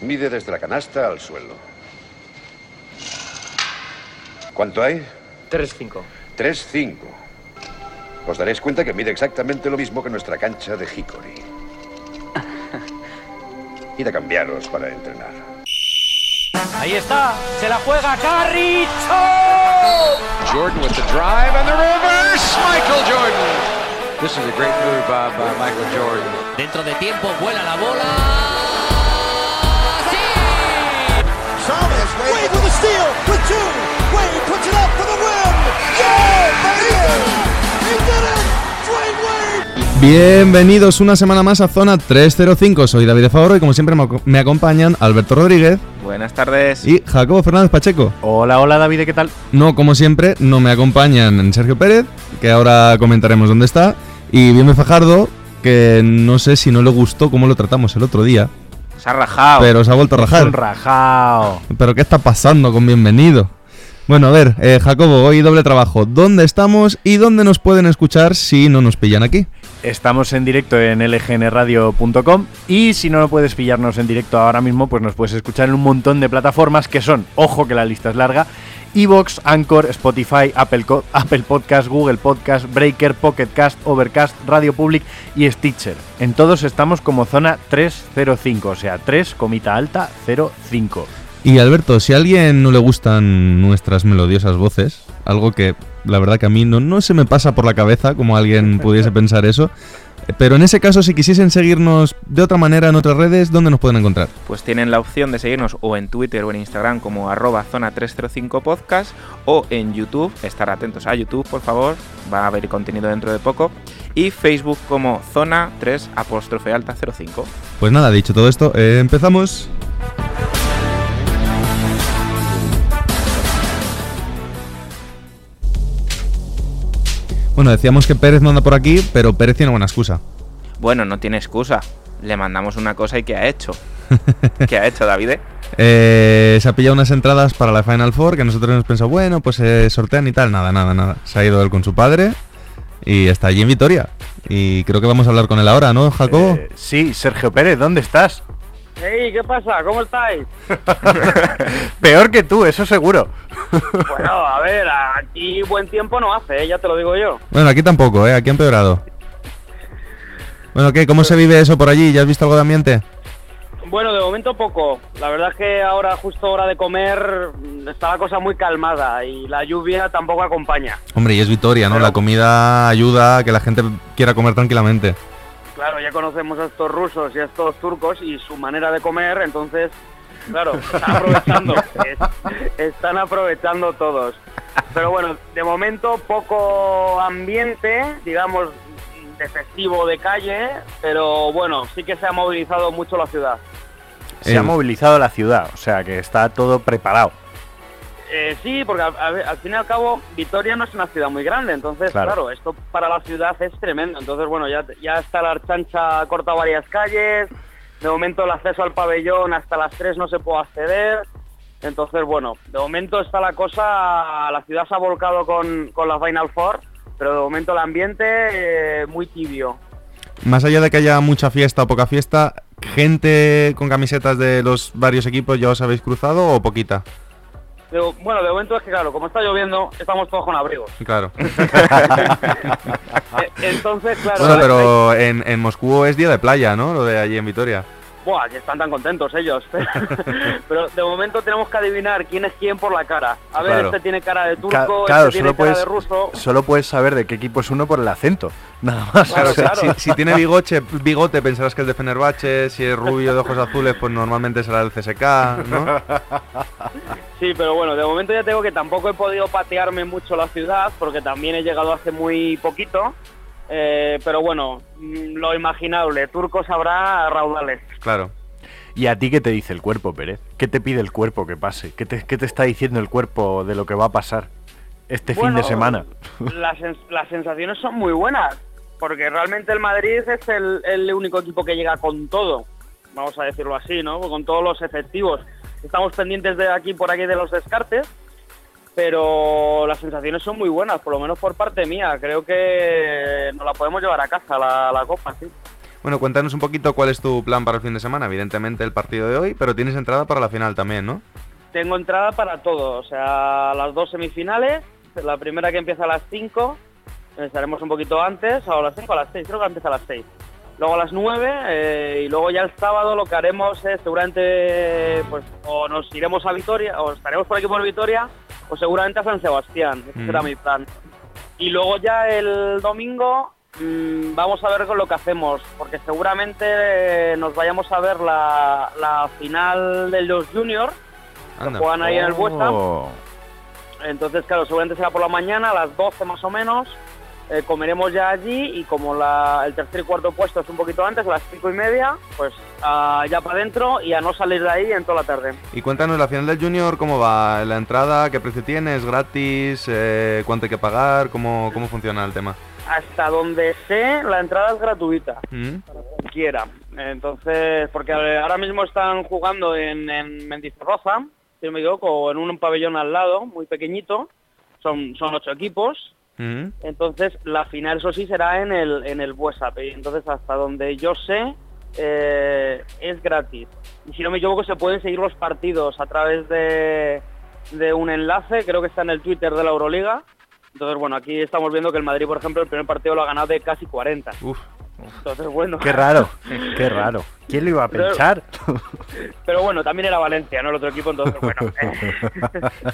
Mide desde la canasta al suelo. ¿Cuánto hay? 3-5. 3-5. Os daréis cuenta que mide exactamente lo mismo que nuestra cancha de Hickory. Id a cambiaros para entrenar. Ahí está, se la juega Carricho. Jordan with the drive and the reverse. Michael Jordan. This is a great move by, by Michael Jordan. Dentro de tiempo vuela la bola. Wade with a steal, with two. Wade puts it up for the win. Yeah, baby! He did it! Dwayne Wade! Bienvenidos una semana más a Zona 305. Soy David de Favoro y como siempre me acompañan Alberto Rodríguez Buenas tardes. y Jacobo Fernández Pacheco. Hola, hola David, ¿qué tal? No, como siempre, no me acompañan Sergio Pérez, que ahora comentaremos dónde está, y Bienve Fajardo, que no sé si no le gustó cómo lo tratamos el otro día, Se ha rajado. pero se ha vuelto a Un rajar. rajao. ¿Pero qué está pasando con Bienvenido? Bueno, a ver, eh, Jacobo, hoy doble trabajo. ¿Dónde estamos y dónde nos pueden escuchar si no nos pillan aquí? Estamos en directo en lgnradio.com y si no puedes pillarnos en directo ahora mismo, pues nos puedes escuchar en un montón de plataformas que son, ojo que la lista es larga, Evox, Anchor, Spotify, Apple, Apple Podcast, Google Podcast, Breaker, Pocket Cast, Overcast, Radio Public y Stitcher. En todos estamos como zona 305, o sea, 3, comita alta, 05. Y Alberto, si a alguien no le gustan nuestras melodiosas voces, algo que la verdad que a mí no, no se me pasa por la cabeza como alguien pudiese pensar eso, eh, pero en ese caso si quisiesen seguirnos de otra manera en otras redes, ¿dónde nos pueden encontrar? Pues tienen la opción de seguirnos o en Twitter o en Instagram como arroba zona 305 podcast o en YouTube, estar atentos a YouTube por favor, va a haber contenido dentro de poco, y Facebook como zona 3 apóstrofe alta 05. Pues nada, dicho todo esto, eh, empezamos. Bueno, decíamos que Pérez no anda por aquí, pero Pérez tiene buena excusa. Bueno, no tiene excusa, le mandamos una cosa y ¿qué ha hecho? ¿Qué ha hecho David? Eh, se ha pillado unas entradas para la Final Four que nosotros hemos pensado, bueno, pues se sortean y tal. Nada, nada, nada. Se ha ido él con su padre y está allí en Vitoria. Y creo que vamos a hablar con él ahora, ¿no, Jacobo? Eh, sí, Sergio Pérez, ¿dónde estás? Hey, ¿qué pasa? ¿Cómo estáis? Peor que tú, eso seguro. Bueno, a ver, aquí buen tiempo no hace, ¿eh? ya te lo digo yo. Bueno, aquí tampoco, ¿eh? Aquí ha empeorado. Bueno, ¿qué? ¿Cómo se vive eso por allí? ¿Ya has visto algo de ambiente? Bueno, de momento poco. La verdad es que ahora justo hora de comer está la cosa muy calmada y la lluvia tampoco acompaña. Hombre, y es Vitoria, ¿no? Pero- La comida ayuda a que la gente quiera comer tranquilamente. Claro, ya conocemos a estos rusos y a estos turcos y su manera de comer, entonces, claro, están aprovechando. es- están aprovechando todos. Pero bueno, de momento poco ambiente, digamos, de festivo de calle, pero bueno, sí que se ha movilizado mucho la ciudad. Se Eh, ha movilizado la ciudad, o sea que está todo preparado. Eh, sí, porque al, al- fin y al cabo Vitoria no es una ciudad muy grande, entonces Claro. claro, esto para la ciudad es tremendo. Entonces bueno, ya, ya está la Archancha ha cortado varias calles, de momento el acceso al pabellón hasta las 3 no se puede acceder. Entonces bueno, de momento está la cosa, la ciudad se ha volcado con, con la Final Four, pero de momento el ambiente eh, muy tibio. Más allá de que haya mucha fiesta o poca fiesta, ¿gente con camisetas de los varios equipos ya os habéis cruzado o poquita? De- bueno, de momento es que claro, como está lloviendo, estamos todos con abrigos. Claro. Eh, Entonces, claro, Bueno, hay- pero en, en Moscú es día de playa, ¿no? Lo de allí en Vitoria. Buah, que están tan contentos ellos. Pero de momento tenemos que adivinar quién es quién por la cara. A ver, Claro. este tiene cara de Ca- turco, claro, este tiene solo cara puedes, de ruso. solo puedes saber de qué equipo es uno por el acento. Nada más. Claro, O sea, claro. Si, si tiene bigote, bigote, pensarás que es de Fenerbahce. Si es rubio de ojos azules, pues normalmente será del CSK, ¿no? Sí, pero bueno, de momento ya tengo que tampoco he podido patearme mucho la ciudad porque también he llegado hace muy poquito. Eh, pero bueno, mm, lo imaginable, turcos habrá raudales. Claro. ¿Y a ti qué te dice el cuerpo, Pérez? ¿Qué te pide el cuerpo que pase? ¿Qué te, qué te está diciendo el cuerpo de lo que va a pasar este fin de semana? Las, sens- las sensaciones son muy buenas, porque realmente el Madrid es el, el único equipo que llega con todo, vamos a decirlo así, ¿no? Con todos los efectivos. Estamos pendientes de aquí por aquí de los descartes, pero las sensaciones son muy buenas, por lo menos por parte mía. Creo que nos la podemos llevar a casa la, la copa, sí. Bueno, cuéntanos un poquito cuál es tu plan para el fin de semana. Evidentemente el partido de hoy, pero tienes entrada para la final también, ¿no? Tengo entrada para todo, o sea, las dos semifinales, la primera que empieza a las 5, estaremos un poquito antes, o a las 5 a las 6, creo que empieza a las 6. Luego a las 9 eh, y luego ya el sábado lo que haremos es seguramente, pues, o nos iremos a Vitoria, o estaremos por aquí por Vitoria, o seguramente a San Sebastián, ese Mm. será mi plan. Y luego ya el domingo mm, vamos a ver con lo que hacemos, porque seguramente eh, nos vayamos a ver la, la final de los Juniors, que juegan ahí en el Buesta. Oh. Entonces, claro, seguramente será por la mañana, a las 12 más o menos. Eh, comeremos ya allí y como la- el tercer y cuarto puesto es un poquito antes, a las cinco y media, pues ah, ya para adentro y a no salir de ahí en toda la tarde. Y cuéntanos la final del Junior, ¿cómo va? ¿La entrada? ¿Qué precio tiene? ¿Es gratis? Eh, ¿Cuánto hay que pagar? ¿Cómo, ¿Cómo funciona el tema? Hasta donde sé, la entrada es gratuita, ¿Mm? para cualquiera. Entonces, porque eh, ahora mismo están jugando en, en Mendizorroza, si no me equivoco, en un pabellón al lado, muy pequeñito. Son, son ocho equipos. Entonces, la final, eso sí, será en el, en el WhatsApp. Y entonces, hasta donde yo sé, eh, es gratis. Y si no me equivoco, se pueden seguir los partidos a través de, de un enlace, creo que está en el Twitter de la Euroliga. Entonces, bueno, aquí estamos viendo que el Madrid, por ejemplo, el primer partido lo ha ganado de casi 40. Uf. Entonces, bueno. Qué raro, qué raro. ¿Quién lo iba a Pero- pensar? Pero bueno, también era Valencia, no el otro equipo, entonces bueno.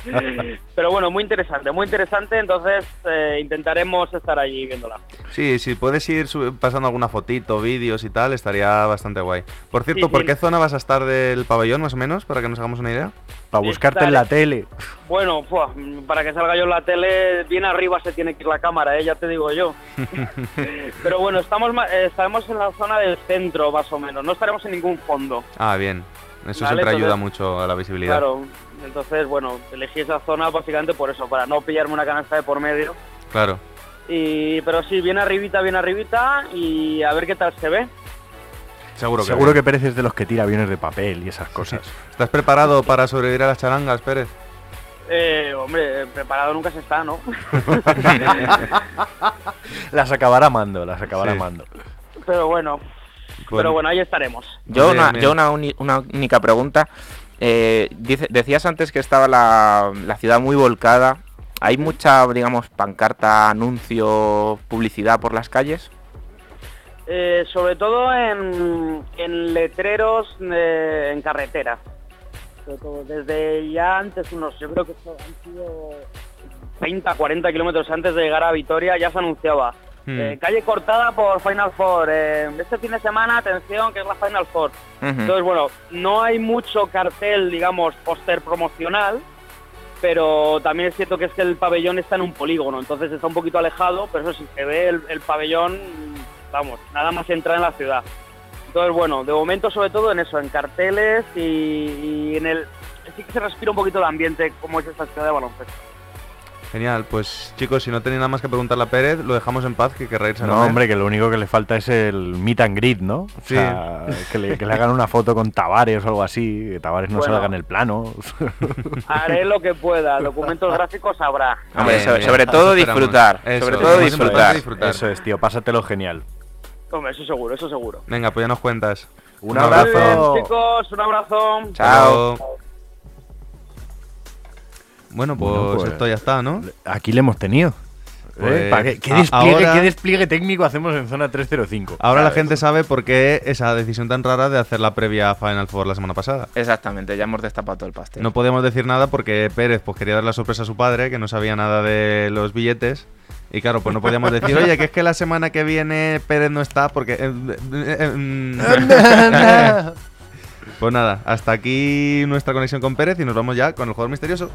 Pero bueno, muy interesante, muy interesante, entonces eh, intentaremos estar allí viéndola. Sí, si puedes ir pasando alguna fotito, vídeos y tal, estaría bastante guay. Por cierto, Sí, ¿por sí. qué zona vas a estar del pabellón, más o menos, para que nos hagamos una idea? Para buscarte en la tele. Bueno, fua, para que salga yo en la tele, bien arriba se tiene que ir la cámara, ¿eh? ya te digo yo. Pero bueno, estamos, eh, estaremos en la zona del centro, más o menos, no estaremos en ningún fondo. Ah, bien. Eso Vale, siempre ayuda entonces- mucho a la visibilidad. Claro, entonces bueno, elegí esa zona básicamente por eso, para no pillarme una canasta de por medio. Claro. Y, pero sí, bien arribita, bien arribita y a ver qué tal se ve. Seguro que Seguro bien. que Pérez es de los que tira aviones de papel y esas cosas. ¿Estás preparado para sobrevivir a las charangas, Pérez? Eh, hombre, preparado nunca se está, ¿no? Las acabará mando, las acabará Sí. mando. Pero bueno, pero bueno, ahí estaremos. Yo, Bien, una, bien. yo una, uni- una única pregunta. Eh, dice- decías antes que estaba la, la ciudad muy volcada. ¿Hay mucha, digamos, pancarta, anuncio, publicidad por las calles? Eh, sobre todo en, en letreros eh, en. Sobre todo desde ya antes, unos, yo creo que esto han sido 30, 40 kilómetros antes de llegar a Vitoria, ya se anunciaba. Hmm. eh, calle cortada por Final Four. eh, este fin de semana, atención, que es la Final Four. Entonces, bueno, no hay mucho cartel, digamos, póster promocional, pero también es cierto que es que el pabellón está en un polígono, entonces está un poquito alejado, pero eso sí, se ve el, el pabellón, vamos, nada más entrar en la ciudad. Entonces, bueno, de momento sobre todo en eso, en carteles y, y en el... Sí que se respira un poquito el ambiente, como es esta ciudad de baloncesto. Genial, pues chicos, si no tenéis nada más que preguntarle a Pérez, lo dejamos en paz, que querrá irse a No, comer. hombre, que lo único que le falta es el meet and greet, ¿no? O Sí. sea, que le, que le hagan una foto con Tavares o algo así, que Tavares no Bueno. salga en el plano. Haré lo que pueda, documentos gráficos habrá. Hombre, Bien, sobre, bien. sobre todo disfrutar. Eso, sobre todo disfrutar. es disfrutar. Eso es, tío, pásatelo genial. Hombre, eso seguro, eso seguro. Venga, pues ya nos cuentas. Un Muy abrazo. bien, chicos, un abrazo. Chao. Bueno, pues, Bueno, pues- esto ya está, ¿no? Aquí le hemos tenido. ¿Eh? Pues, ¿Para qué, despliegue, ahora- qué despliegue técnico hacemos en zona 305? Ahora la gente sabe por qué esa decisión tan rara de hacer la previa a Final Four la semana pasada. Exactamente, ya hemos destapado todo el pastel. No podíamos decir nada porque Pérez pues quería dar la sorpresa a su padre, que no sabía nada de los billetes. Y claro, pues no podíamos decir, oye, que es que la semana que viene Pérez no está porque... eh, eh, mm". pues nada, hasta aquí nuestra conexión con Pérez y nos vamos ya con el jugador misterioso.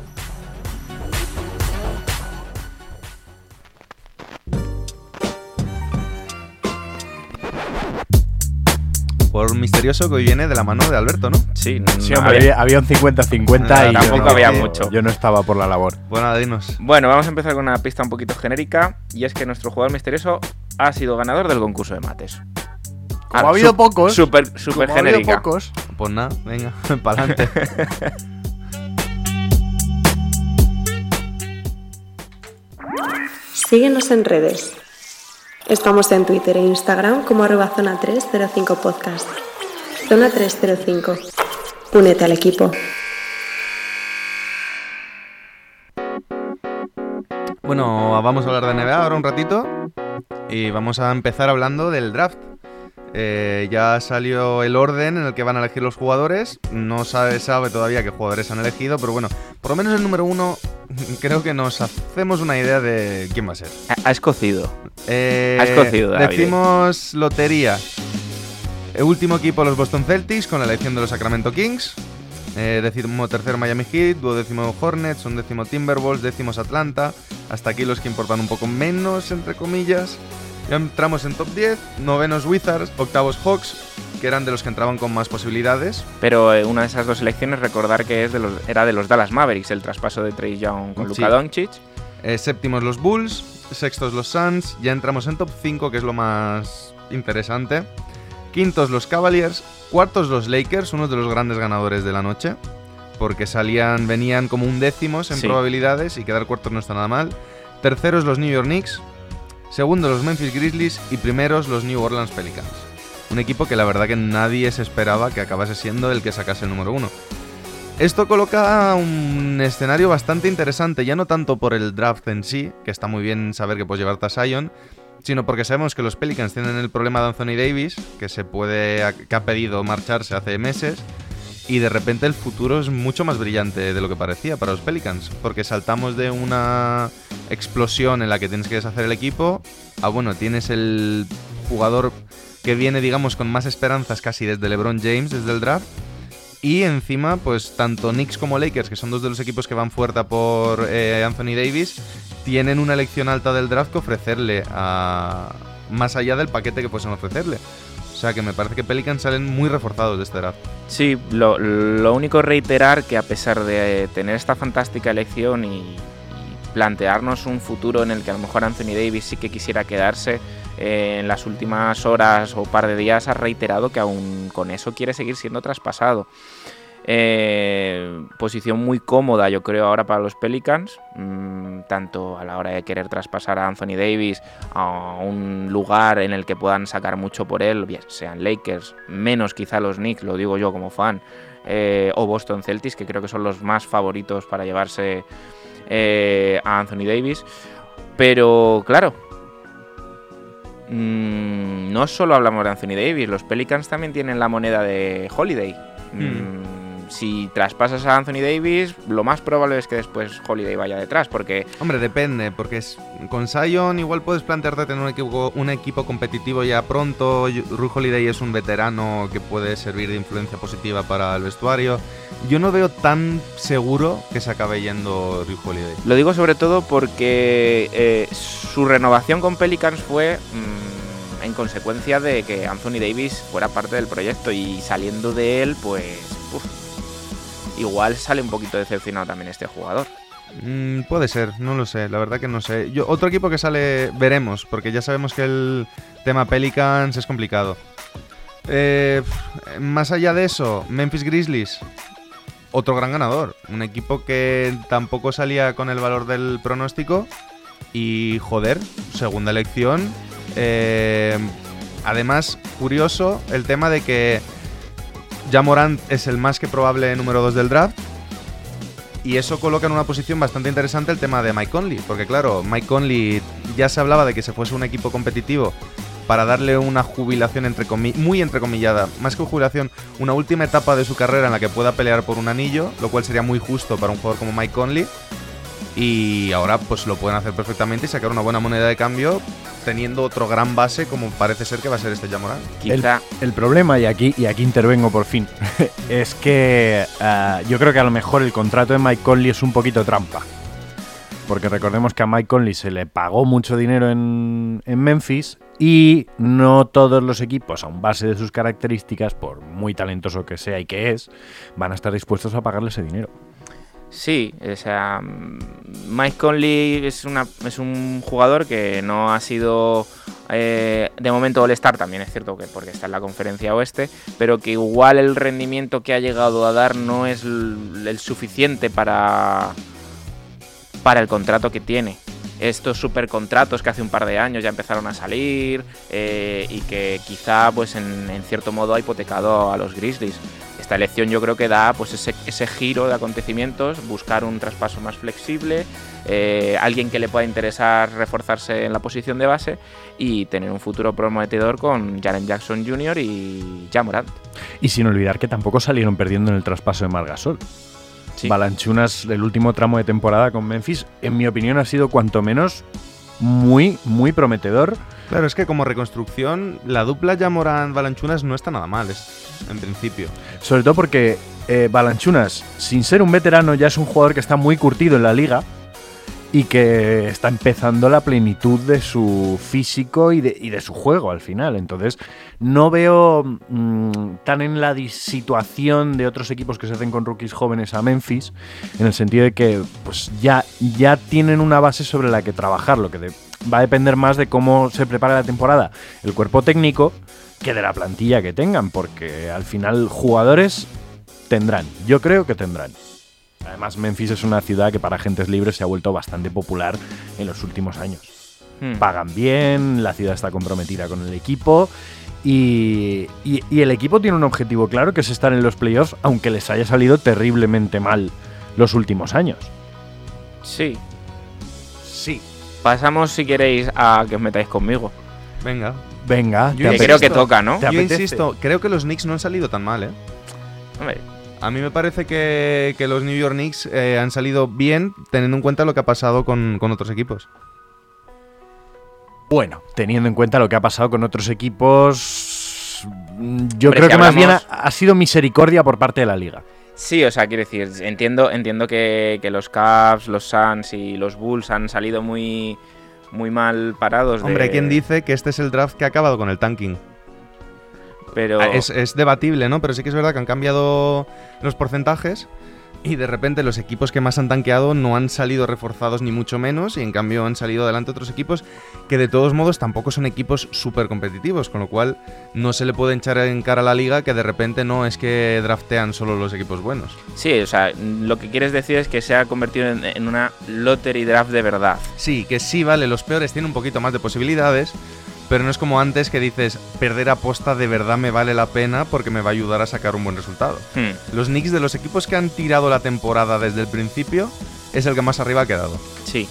Por misterioso que hoy viene de la mano de Alberto, ¿no? Sí, Sí, no hombre, había- un 50-50 Ah, y yo tampoco no- había mucho. Yo no estaba por la labor. Bueno, nada, dinos. Bueno, vamos a empezar con una pista un poquito genérica y es que nuestro jugador misterioso ha sido ganador del concurso de mates. Como ha habido pocos, Súper, súper Como ha habido genérica. pocos, Pues nada, venga, para adelante. Síguenos en redes. Estamos en Twitter e Instagram como arroba zona 305 podcast. Zona 305. Únete al equipo. Bueno, vamos a hablar de NBA ahora un ratito y vamos a empezar hablando del draft. Eh, ya salió el orden en el que van a elegir los jugadores. No sabe, sabe todavía qué jugadores han elegido, pero bueno, por lo menos el número uno creo que nos hacemos una idea de quién va a ser. Ha escocido. Eh, Ha escocido, David. Decimos lotería. El último equipo los Boston Celtics con la elección de los Sacramento Kings. Eh, décimo tercero Miami Heat, duodécimo Hornets, undécimo Timberwolves, décimos Atlanta. Hasta aquí los que importan un poco menos, entre comillas. Ya entramos en top 10, novenos Wizards, octavos Hawks, que eran de los que entraban con más posibilidades. Pero eh, una de esas dos elecciones, recordar que es de los, era de los Dallas Mavericks, el traspaso de Trey Young con Sí. Luka Doncic. Eh, séptimos los Bulls, sextos los Suns, ya entramos en top 5, que es lo más interesante. Quintos los Cavaliers, cuartos los Lakers, uno de los grandes ganadores de la noche, porque salían, venían como un décimos en Sí. probabilidades y quedar cuartos no está nada mal. Terceros los New York Knicks, segundos los Memphis Grizzlies y primeros los New Orleans Pelicans. Un equipo que la verdad que nadie se esperaba que acabase siendo el que sacase el número uno. Esto coloca un escenario bastante interesante, ya no tanto por el draft en sí, que está muy bien saber que puedes llevarte a Zion, sino porque sabemos que los Pelicans tienen el problema de Anthony Davis, que se puede que ha pedido marcharse hace meses, y de repente el futuro es mucho más brillante de lo que parecía para los Pelicans, porque saltamos de una explosión en la que tienes que deshacer el equipo a bueno, tienes el jugador que viene digamos con más esperanzas casi desde LeBron James desde el draft y encima, pues tanto Knicks como Lakers, que son dos de los equipos que van fuerte por eh, Anthony Davis, tienen una elección alta del draft que ofrecerle a más allá del paquete que pueden ofrecerle. O sea que me parece que Pelicans salen muy reforzados de este draft. Sí, lo, lo único reiterar que a pesar de tener esta fantástica elección y, y plantearnos un futuro en el que a lo mejor Anthony Davis sí que quisiera quedarse, eh, en las últimas horas o par de días ha reiterado que aún con eso quiere seguir siendo traspasado. Eh, posición muy cómoda, yo creo, ahora para los Pelicans, mm, tanto a la hora de querer traspasar a Anthony Davis a un lugar en el que puedan sacar mucho por él, sean Lakers, menos quizá los Knicks, lo digo yo como fan, eh, o Boston Celtics, que creo que son los más favoritos para llevarse eh, a Anthony Davis. Pero claro, mm, no solo hablamos de Anthony Davis, los Pelicans también tienen la moneda de Holiday. Mm, Si traspasas a Anthony Davis, lo más probable es que después Holiday vaya detrás, porque Hombre, depende, porque es, con Zion igual puedes plantearte tener un equipo, un equipo competitivo ya pronto. Ru Holiday es un veterano que puede servir de influencia positiva para el vestuario. Yo no veo tan seguro que se acabe yendo Ru Holiday. Lo digo sobre todo porque eh, su renovación con Pelicans fue mm, en consecuencia de que Anthony Davis fuera parte del proyecto y saliendo de él, pues igual sale un poquito decepcionado también este jugador. Mm, puede ser, no lo sé, la verdad que no sé. Yo, otro equipo que sale, veremos, porque ya sabemos que el tema Pelicans es complicado. Eh, más allá de eso, Memphis Grizzlies, otro gran ganador. Un equipo que tampoco salía con el valor del pronóstico. Y joder, segunda elección. Eh, además, curioso el tema de que Morant es el más que probable número 2 del draft. Y eso coloca en una posición bastante interesante el tema de Mike Conley. Porque claro, Mike Conley ya se hablaba de que se fuese un equipo competitivo para darle una jubilación entre muy entrecomillada, más que jubilación, una última etapa de su carrera en la que pueda pelear por un anillo, lo cual sería muy justo para un jugador como Mike Conley. Y ahora pues lo pueden hacer perfectamente y sacar una buena moneda de cambio teniendo otro gran base como parece ser que va a ser este Jamoran. El, el problema, y aquí, y aquí intervengo por fin, es que ah, yo creo que a lo mejor el contrato de Mike Conley es un poquito trampa. Porque recordemos que a Mike Conley se le pagó mucho dinero en, en Memphis y no todos los equipos, a un base de sus características, por muy talentoso que sea y que es, van a estar dispuestos a pagarle ese dinero. Sí, o sea, Mike Conley es, una, es un jugador que no ha sido eh, de momento All-Star, también es cierto que porque está en la conferencia oeste, pero que igual el rendimiento que ha llegado a dar no es l- el suficiente para, para el contrato que tiene. estos supercontratos que hace un par de años ya empezaron a salir eh, y que quizá pues en, en cierto modo ha hipotecado a los Grizzlies. Esta elección yo creo que da pues ese, ese giro de acontecimientos, buscar un traspaso más flexible, eh, alguien que le pueda interesar reforzarse en la posición de base y tener un futuro prometedor con Jaren Jackson Jr. y Jamorant. Y sin olvidar que tampoco salieron perdiendo en el traspaso de Margasol. Balanchunas, el último tramo de temporada con Memphis, en mi opinión ha sido cuanto menos muy, muy prometedor. Claro, es que como reconstrucción, la dupla Jamoran-Balanchunas no está nada mal, es- en principio. Sobre todo porque eh, Balanchunas, sin ser un veterano, ya es un jugador que está muy curtido en la liga y que está empezando la plenitud de su físico y de, y de su juego al final. Entonces, no veo mm, tan en la situación de otros equipos que se hacen con rookies jóvenes a Memphis, en el sentido de que pues ya, ya tienen una base sobre la que trabajar, lo que va a depender más de cómo se prepara la temporada el cuerpo técnico que de la plantilla que tengan, porque al final jugadores tendrán, yo creo que tendrán. Además, Memphis es una ciudad que para agentes libres se ha vuelto bastante popular en los últimos años. Hmm. Pagan bien, la ciudad está comprometida con el equipo y, y- y el equipo tiene un objetivo claro que es estar en los playoffs, aunque les haya salido terriblemente mal los últimos años. Sí. Sí. Pasamos, si queréis, a que os metáis conmigo. Venga. Venga, Que creo que toca, ¿no? Yo insisto, creo que los Knicks no han salido tan mal, ¿eh? Hombre, A mí me parece que, que los New York Knicks eh, han salido bien teniendo en cuenta lo que ha pasado con, con otros equipos. Bueno, teniendo en cuenta lo que ha pasado con otros equipos, yo Hombre, creo si que más bien ha, sido misericordia por parte de la liga. Sí, o sea, quiero decir, entiendo, entiendo que, que los Cavs, los Suns y los Bulls han salido muy, muy mal parados. de- Hombre, ¿quién dice que este es el draft que ha acabado con el tanking? Pero Ah, Es, es debatible, ¿no? Pero sí que es verdad que han cambiado los porcentajes y de repente los equipos que más han tanqueado no han salido reforzados ni mucho menos y en cambio han salido adelante otros equipos que de todos modos tampoco son equipos súper competitivos, con lo cual no se le puede echar en cara a la liga que de repente no es que draftean solo los equipos buenos. sí, o sea, lo que quieres decir es que se ha convertido en, en una lottery draft de verdad. Sí, que sí, vale, los peores tienen un poquito más de posibilidades, pero no es como antes que dices, perder aposta de verdad me vale la pena porque me va a ayudar a sacar un buen resultado. Hmm. Los Knicks de los equipos que han tirado la temporada desde el principio es el que más arriba ha quedado. Sí.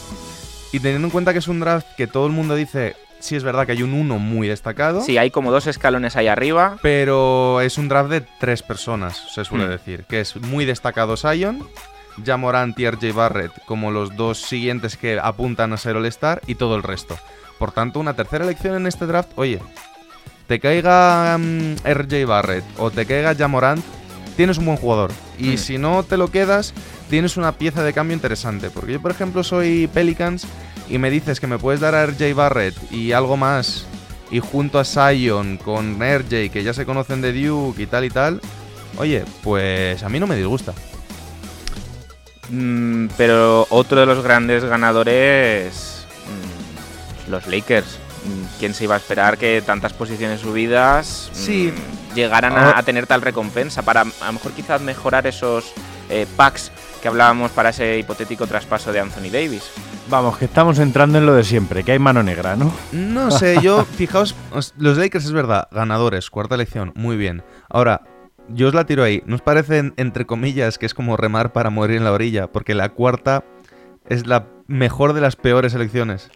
Y teniendo en cuenta que es un draft que todo el mundo dice, sí es verdad que hay un uno muy destacado, Sí, hay como dos escalones ahí arriba. pero es un draft de tres personas, se suele Hmm. decir, que es muy destacado Zion, Jamorant y RJ Barrett como los dos siguientes que apuntan a ser All-Star y todo el resto. Por tanto, una tercera elección en este draft, oye, te caiga mm, RJ Barrett o te caiga Jamorant, tienes un buen jugador. Y Hmm. si no te lo quedas, tienes una pieza de cambio interesante. Porque yo, por ejemplo, soy Pelicans y me dices que me puedes dar a RJ Barrett y algo más, y junto a Zion con RJ, que ya se conocen de Duke y tal y tal, oye, pues a mí no me disgusta. Mm, pero otro de los grandes ganadores, mm, los Lakers. Mm, ¿Quién se iba a esperar que tantas posiciones subidas mm, Sí. llegaran a, Ah. a tener tal recompensa? Para a lo mejor quizás mejorar esos eh, packs que hablábamos para ese hipotético traspaso de Anthony Davis. Vamos, que estamos entrando en lo de siempre, que hay mano negra, ¿no? No sé, yo, fijaos, os- los Lakers es verdad, ganadores, cuarta elección, muy bien. Ahora, yo os la tiro ahí. ¿No os parece, entre comillas, que es como remar para morir en la orilla? Porque la cuarta es la mejor de las peores elecciones.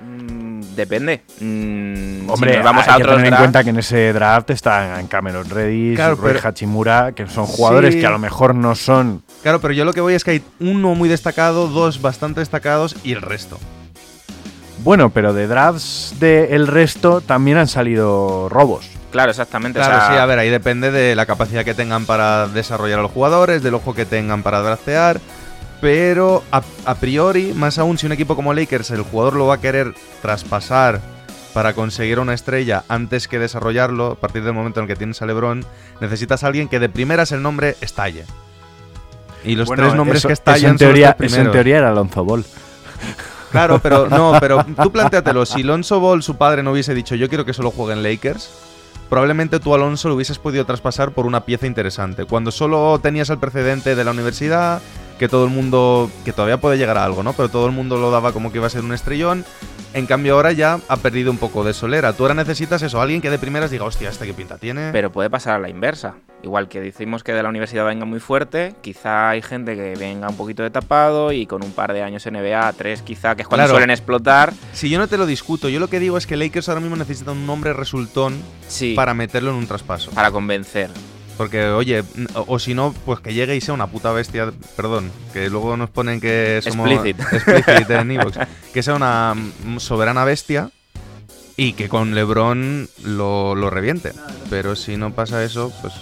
Mm, depende. Mm, Hombre, si nos vamos hay a que otros tener en cuenta que en ese draft están Cameron Reddish, Claro, pero- Hachimura, que son jugadores Sí. que a lo mejor no son... Claro, pero yo lo que voy es que hay uno muy destacado, dos bastante destacados y el resto. Bueno, pero de drafts del resto también han salido robos. Claro, exactamente. o Claro, sea, sí, a ver, ahí depende de la capacidad que tengan para desarrollar a los jugadores, del ojo que tengan para draftear. Pero a, a priori, más aún si un equipo como Lakers, el jugador lo va a querer traspasar para conseguir una estrella antes que desarrollarlo, a partir del momento en el que tienes a LeBron, necesitas a alguien que de primeras el nombre estalle. Y los Bueno, tres nombres eso- que estallan en teoría, son los eso en teoría era Alonso Ball. Claro, pero no, pero tú planteatelo. Si Alonso Ball, su padre, no hubiese dicho yo quiero que solo juegue en Lakers, probablemente tú, Alonso, lo hubieses podido traspasar por una pieza interesante. Cuando solo tenías el precedente de la universidad, que todo el mundo, que todavía puede llegar a algo, ¿no? Pero todo el mundo lo daba como que iba a ser un estrellón. En cambio ahora ya ha perdido un poco de solera. Tú ahora necesitas eso, alguien que de primeras diga, hostia, ¿este qué pinta tiene? Pero puede pasar a la inversa. Igual que decimos que de la universidad venga muy fuerte, quizá hay gente que venga un poquito de tapado y con un par de años NBA, tres quizá, que es cuando Claro. suelen explotar. Si yo no te lo discuto, yo lo que digo es que Lakers ahora mismo necesita un nombre resultón Sí, para meterlo en un traspaso. para convencer. Porque, oye, o, o si no, pues que llegue y sea una puta bestia, perdón, que luego nos ponen que somos Explicit. explicit en Evox, que sea una mm, soberana bestia y que con LeBron lo, lo reviente. Pero si no pasa eso, pues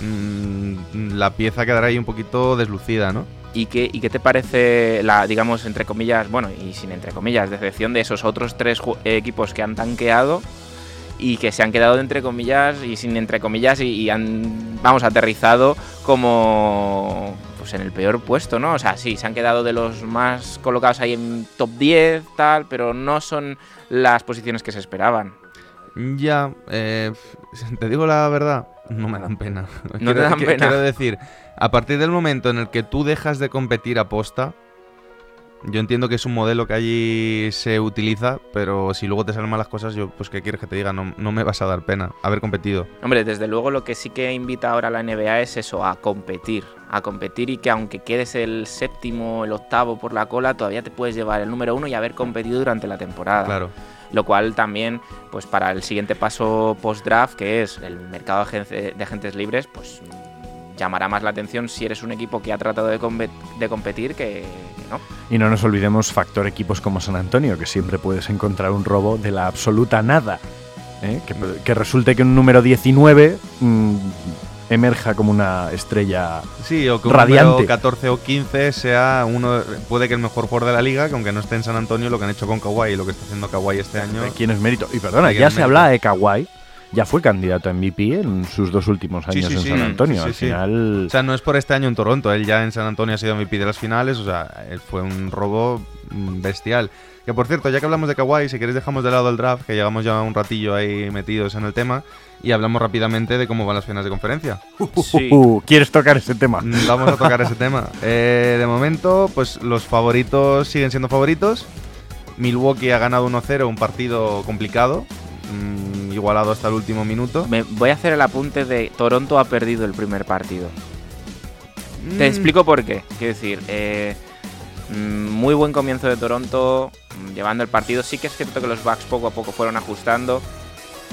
mm, la pieza quedará ahí un poquito deslucida, ¿no? ¿Y qué, ¿Y qué te parece la, digamos, entre comillas, bueno, y sin entre comillas, decepción de esos otros tres equipos que han tanqueado y que se han quedado entre comillas y sin entre comillas y, y han, vamos, aterrizado como, pues en el peor puesto, ¿no? O sea, sí, se han quedado de los más colocados ahí en top 10, tal, pero no son las posiciones que se esperaban. Ya, eh, te digo la verdad, no me dan pena. No te dan pena. Quiero decir, a partir del momento en el que tú dejas de competir a posta, yo entiendo que es un modelo que allí se utiliza, pero si luego te salen malas cosas, yo, pues, ¿qué quieres que te diga? No, no me vas a dar pena haber competido. Hombre, desde luego lo que sí que invita ahora la NBA es eso, a competir. A competir y que aunque quedes el séptimo, el octavo por la cola, todavía te puedes llevar el número uno y haber competido durante la temporada. Claro. Lo cual también, pues para el siguiente paso post-draft, que es el mercado de agen- de agentes libres, pues llamará más la atención si eres un equipo que ha tratado de, compe- de competir que, que no. Y no nos olvidemos factor equipos como San Antonio, que siempre puedes encontrar un robo de la absoluta nada. ¿eh? Que, que resulte que un número 19 mm, emerja como una estrella Sí, o que un radiante. número 14 o 15 sea uno, puede que el mejor jugador de la liga, que aunque no esté en San Antonio, lo que han hecho con Kawhi y lo que está haciendo Kawhi este año. ¿De quién es mérito? Y perdona, ¿De quién ya se mérito? habla de Kawhi, ya fue candidato a MVP en sus dos últimos años sí, en sí, San Antonio. sí, Al sí. final, O sea, no es por este año en Toronto, él ya en San Antonio ha sido MVP de las finales, o sea, él fue un robo bestial. Que por cierto, ya que hablamos de Kawhi, si queréis dejamos de lado el draft, que llevamos ya un ratillo ahí metidos en el tema, y hablamos rápidamente de cómo van las finales de conferencia. Sí. Uh, ¿quieres tocar ese tema? Mm, Vamos a tocar ese tema. Eh, de momento, pues los favoritos siguen siendo favoritos. Milwaukee ha ganado 1-0, un partido complicado, mm, igualado hasta el último minuto. Me voy a hacer el apunte de Toronto ha perdido el primer partido. Te Mm, explico por qué. Quiero decir, eh, mm, muy buen comienzo de Toronto, llevando el partido. Sí que es cierto que los Bucks poco a poco fueron ajustando,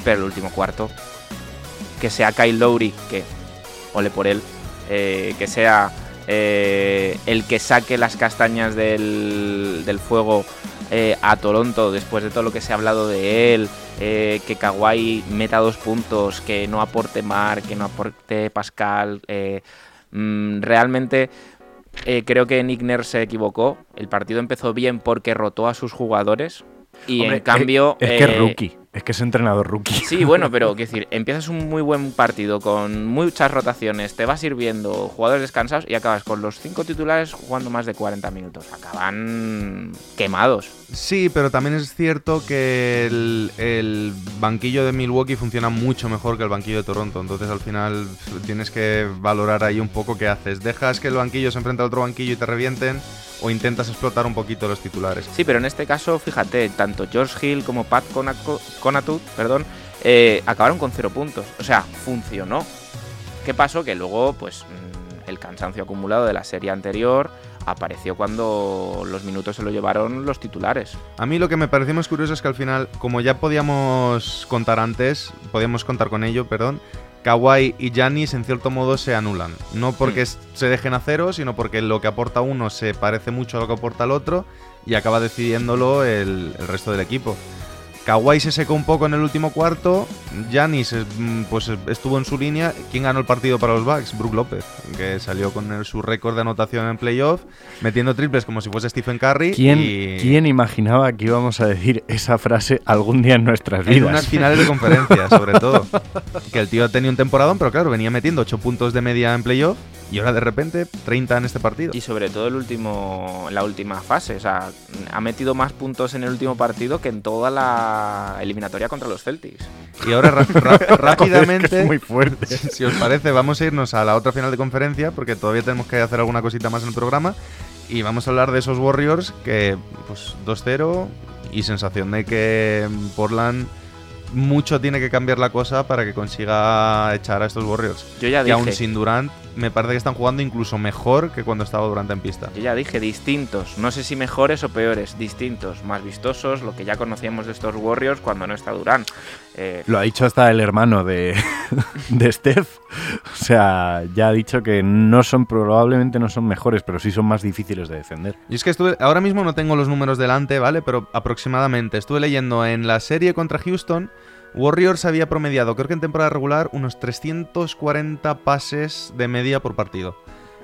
pero el último cuarto, que sea Kyle Lowry, que ole por él, eh, que sea eh, el que saque las castañas del, del fuego eh, a Toronto después de todo lo que se ha hablado de él, eh, que Kawhi meta dos puntos, que no aporte Mar, que no aporte Pascal. eh, mm, realmente creo que Nick Nurse se equivocó. El partido empezó bien porque rotó a sus jugadores. Y Hombre, en cambio. Es, es que es rookie, es que es entrenador rookie. Sí, bueno, pero quiero decir, empiezas un muy buen partido con muchas rotaciones, te vas sirviendo jugadores descansados y acabas con los cinco titulares jugando más de 40 minutos. Acaban quemados. Sí, pero también es cierto que el, el banquillo de Milwaukee funciona mucho mejor que el banquillo de Toronto. Entonces al final tienes que valorar ahí un poco qué haces. ¿Dejas que el banquillo se enfrente a otro banquillo y te revienten? ¿O intentas explotar un poquito los titulares? Sí, pero en este caso, fíjate, tanto George Hill como Pat Conatut, perdón, eh, acabaron con cero puntos. O sea, funcionó. ¿Qué pasó? Que luego, pues, mm, el cansancio acumulado de la serie anterior apareció cuando los minutos se lo llevaron los titulares. A mí lo que me pareció más curioso es que al final, como ya podíamos contar antes, podíamos contar con ello, perdón, Kawhi y Giannis en cierto modo se anulan. No porque s- se dejen a cero, sino porque lo que aporta uno se parece mucho a lo que aporta el otro y acaba decidiéndolo el, el resto del equipo. Kawhi se secó un poco en el último cuarto, eh, mm, pues estuvo en su línea. ¿Quién ganó el partido para los Bucks? Brook López, que salió con el- su récord de anotación en playoff, metiendo triples como si fuese Stephen Curry. ¿Quién, y- quién imaginaba que íbamos a decir esa frase algún día en nuestras En vidas? unas finales de conferencia, sobre todo. Que el tío tenía un temporadón, pero claro, venía metiendo 8 puntos de media en playoff Y ahora de repente 30 en este partido. Y sobre todo el último, la última fase. O sea, ha metido más puntos en el último partido que en toda la eliminatoria contra los Celtics. Y ahora ra- ra- rápidamente, Es que es muy fuerte. si os parece, vamos a irnos a la otra final de conferencia porque todavía tenemos que hacer alguna cosita más en el programa. Y vamos a hablar de esos Warriors que, pues, 2-0 y sensación de que Portland mucho tiene que cambiar la cosa para que consiga echar a estos Warriors. Yo ya Y aún dije. sin Durant, me parece que están jugando incluso mejor que cuando estaba Durant en pista. Yo ya dije, distintos. No sé si mejores o peores. Distintos, más vistosos, lo que ya conocíamos de estos Warriors cuando no está Durán. Eh, Lo ha dicho hasta el hermano de, de Steph. O sea, ya ha dicho que no son, probablemente no son mejores, pero sí son más difíciles de defender. Y es que estuve, ahora mismo no tengo los números delante, ¿vale? Pero aproximadamente estuve leyendo en la serie contra Houston, Warriors había promediado, creo que en temporada regular, unos 340 pases de media por partido.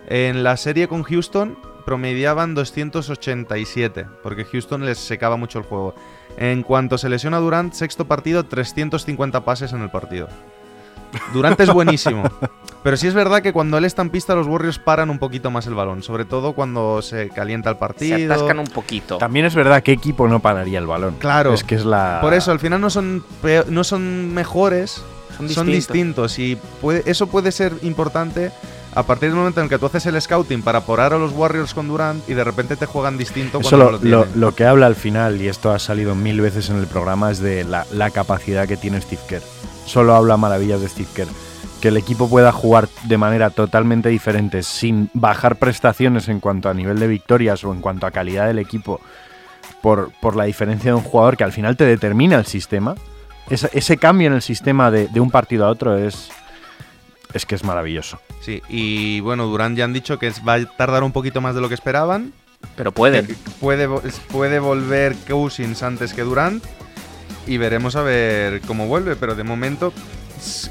En la serie con Houston promediaban 287, porque Houston les secaba mucho el juego. En cuanto se lesiona Durant, sexto partido, 350 pases en el partido. Durant es buenísimo. Pero sí es verdad que cuando él está en pista, los Warriors paran un poquito más el balón. Sobre todo cuando se calienta el partido. se atascan un poquito. También es verdad que equipo no pararía el balón. Claro. Es que es la. Por eso, al final no son, no son mejores, Son son, distintos. distintos. Y puede- eso puede ser importante a partir del momento en que tú haces el scouting para porar a los Warriors con Durant y de repente te juegan distinto Eso cuando lo, no lo lo- tienen. lo que habla al final, y esto ha salido mil veces en el programa, es de la, la capacidad que tiene Steve Kerr. Solo habla maravillas de Steve Kerr. Que el equipo pueda jugar de manera totalmente diferente, sin bajar prestaciones en cuanto a nivel de victorias o en cuanto a calidad del equipo, por, por la diferencia de un jugador que al final te determina el sistema. Ese, ese cambio en el sistema de, de un partido a otro es, es que es maravilloso. Sí, y bueno, Durant ya han dicho que va a tardar un poquito más de lo que esperaban. Pero pueden. Puede, puede volver Cousins antes que Durant. Y veremos a ver cómo vuelve. Pero de momento,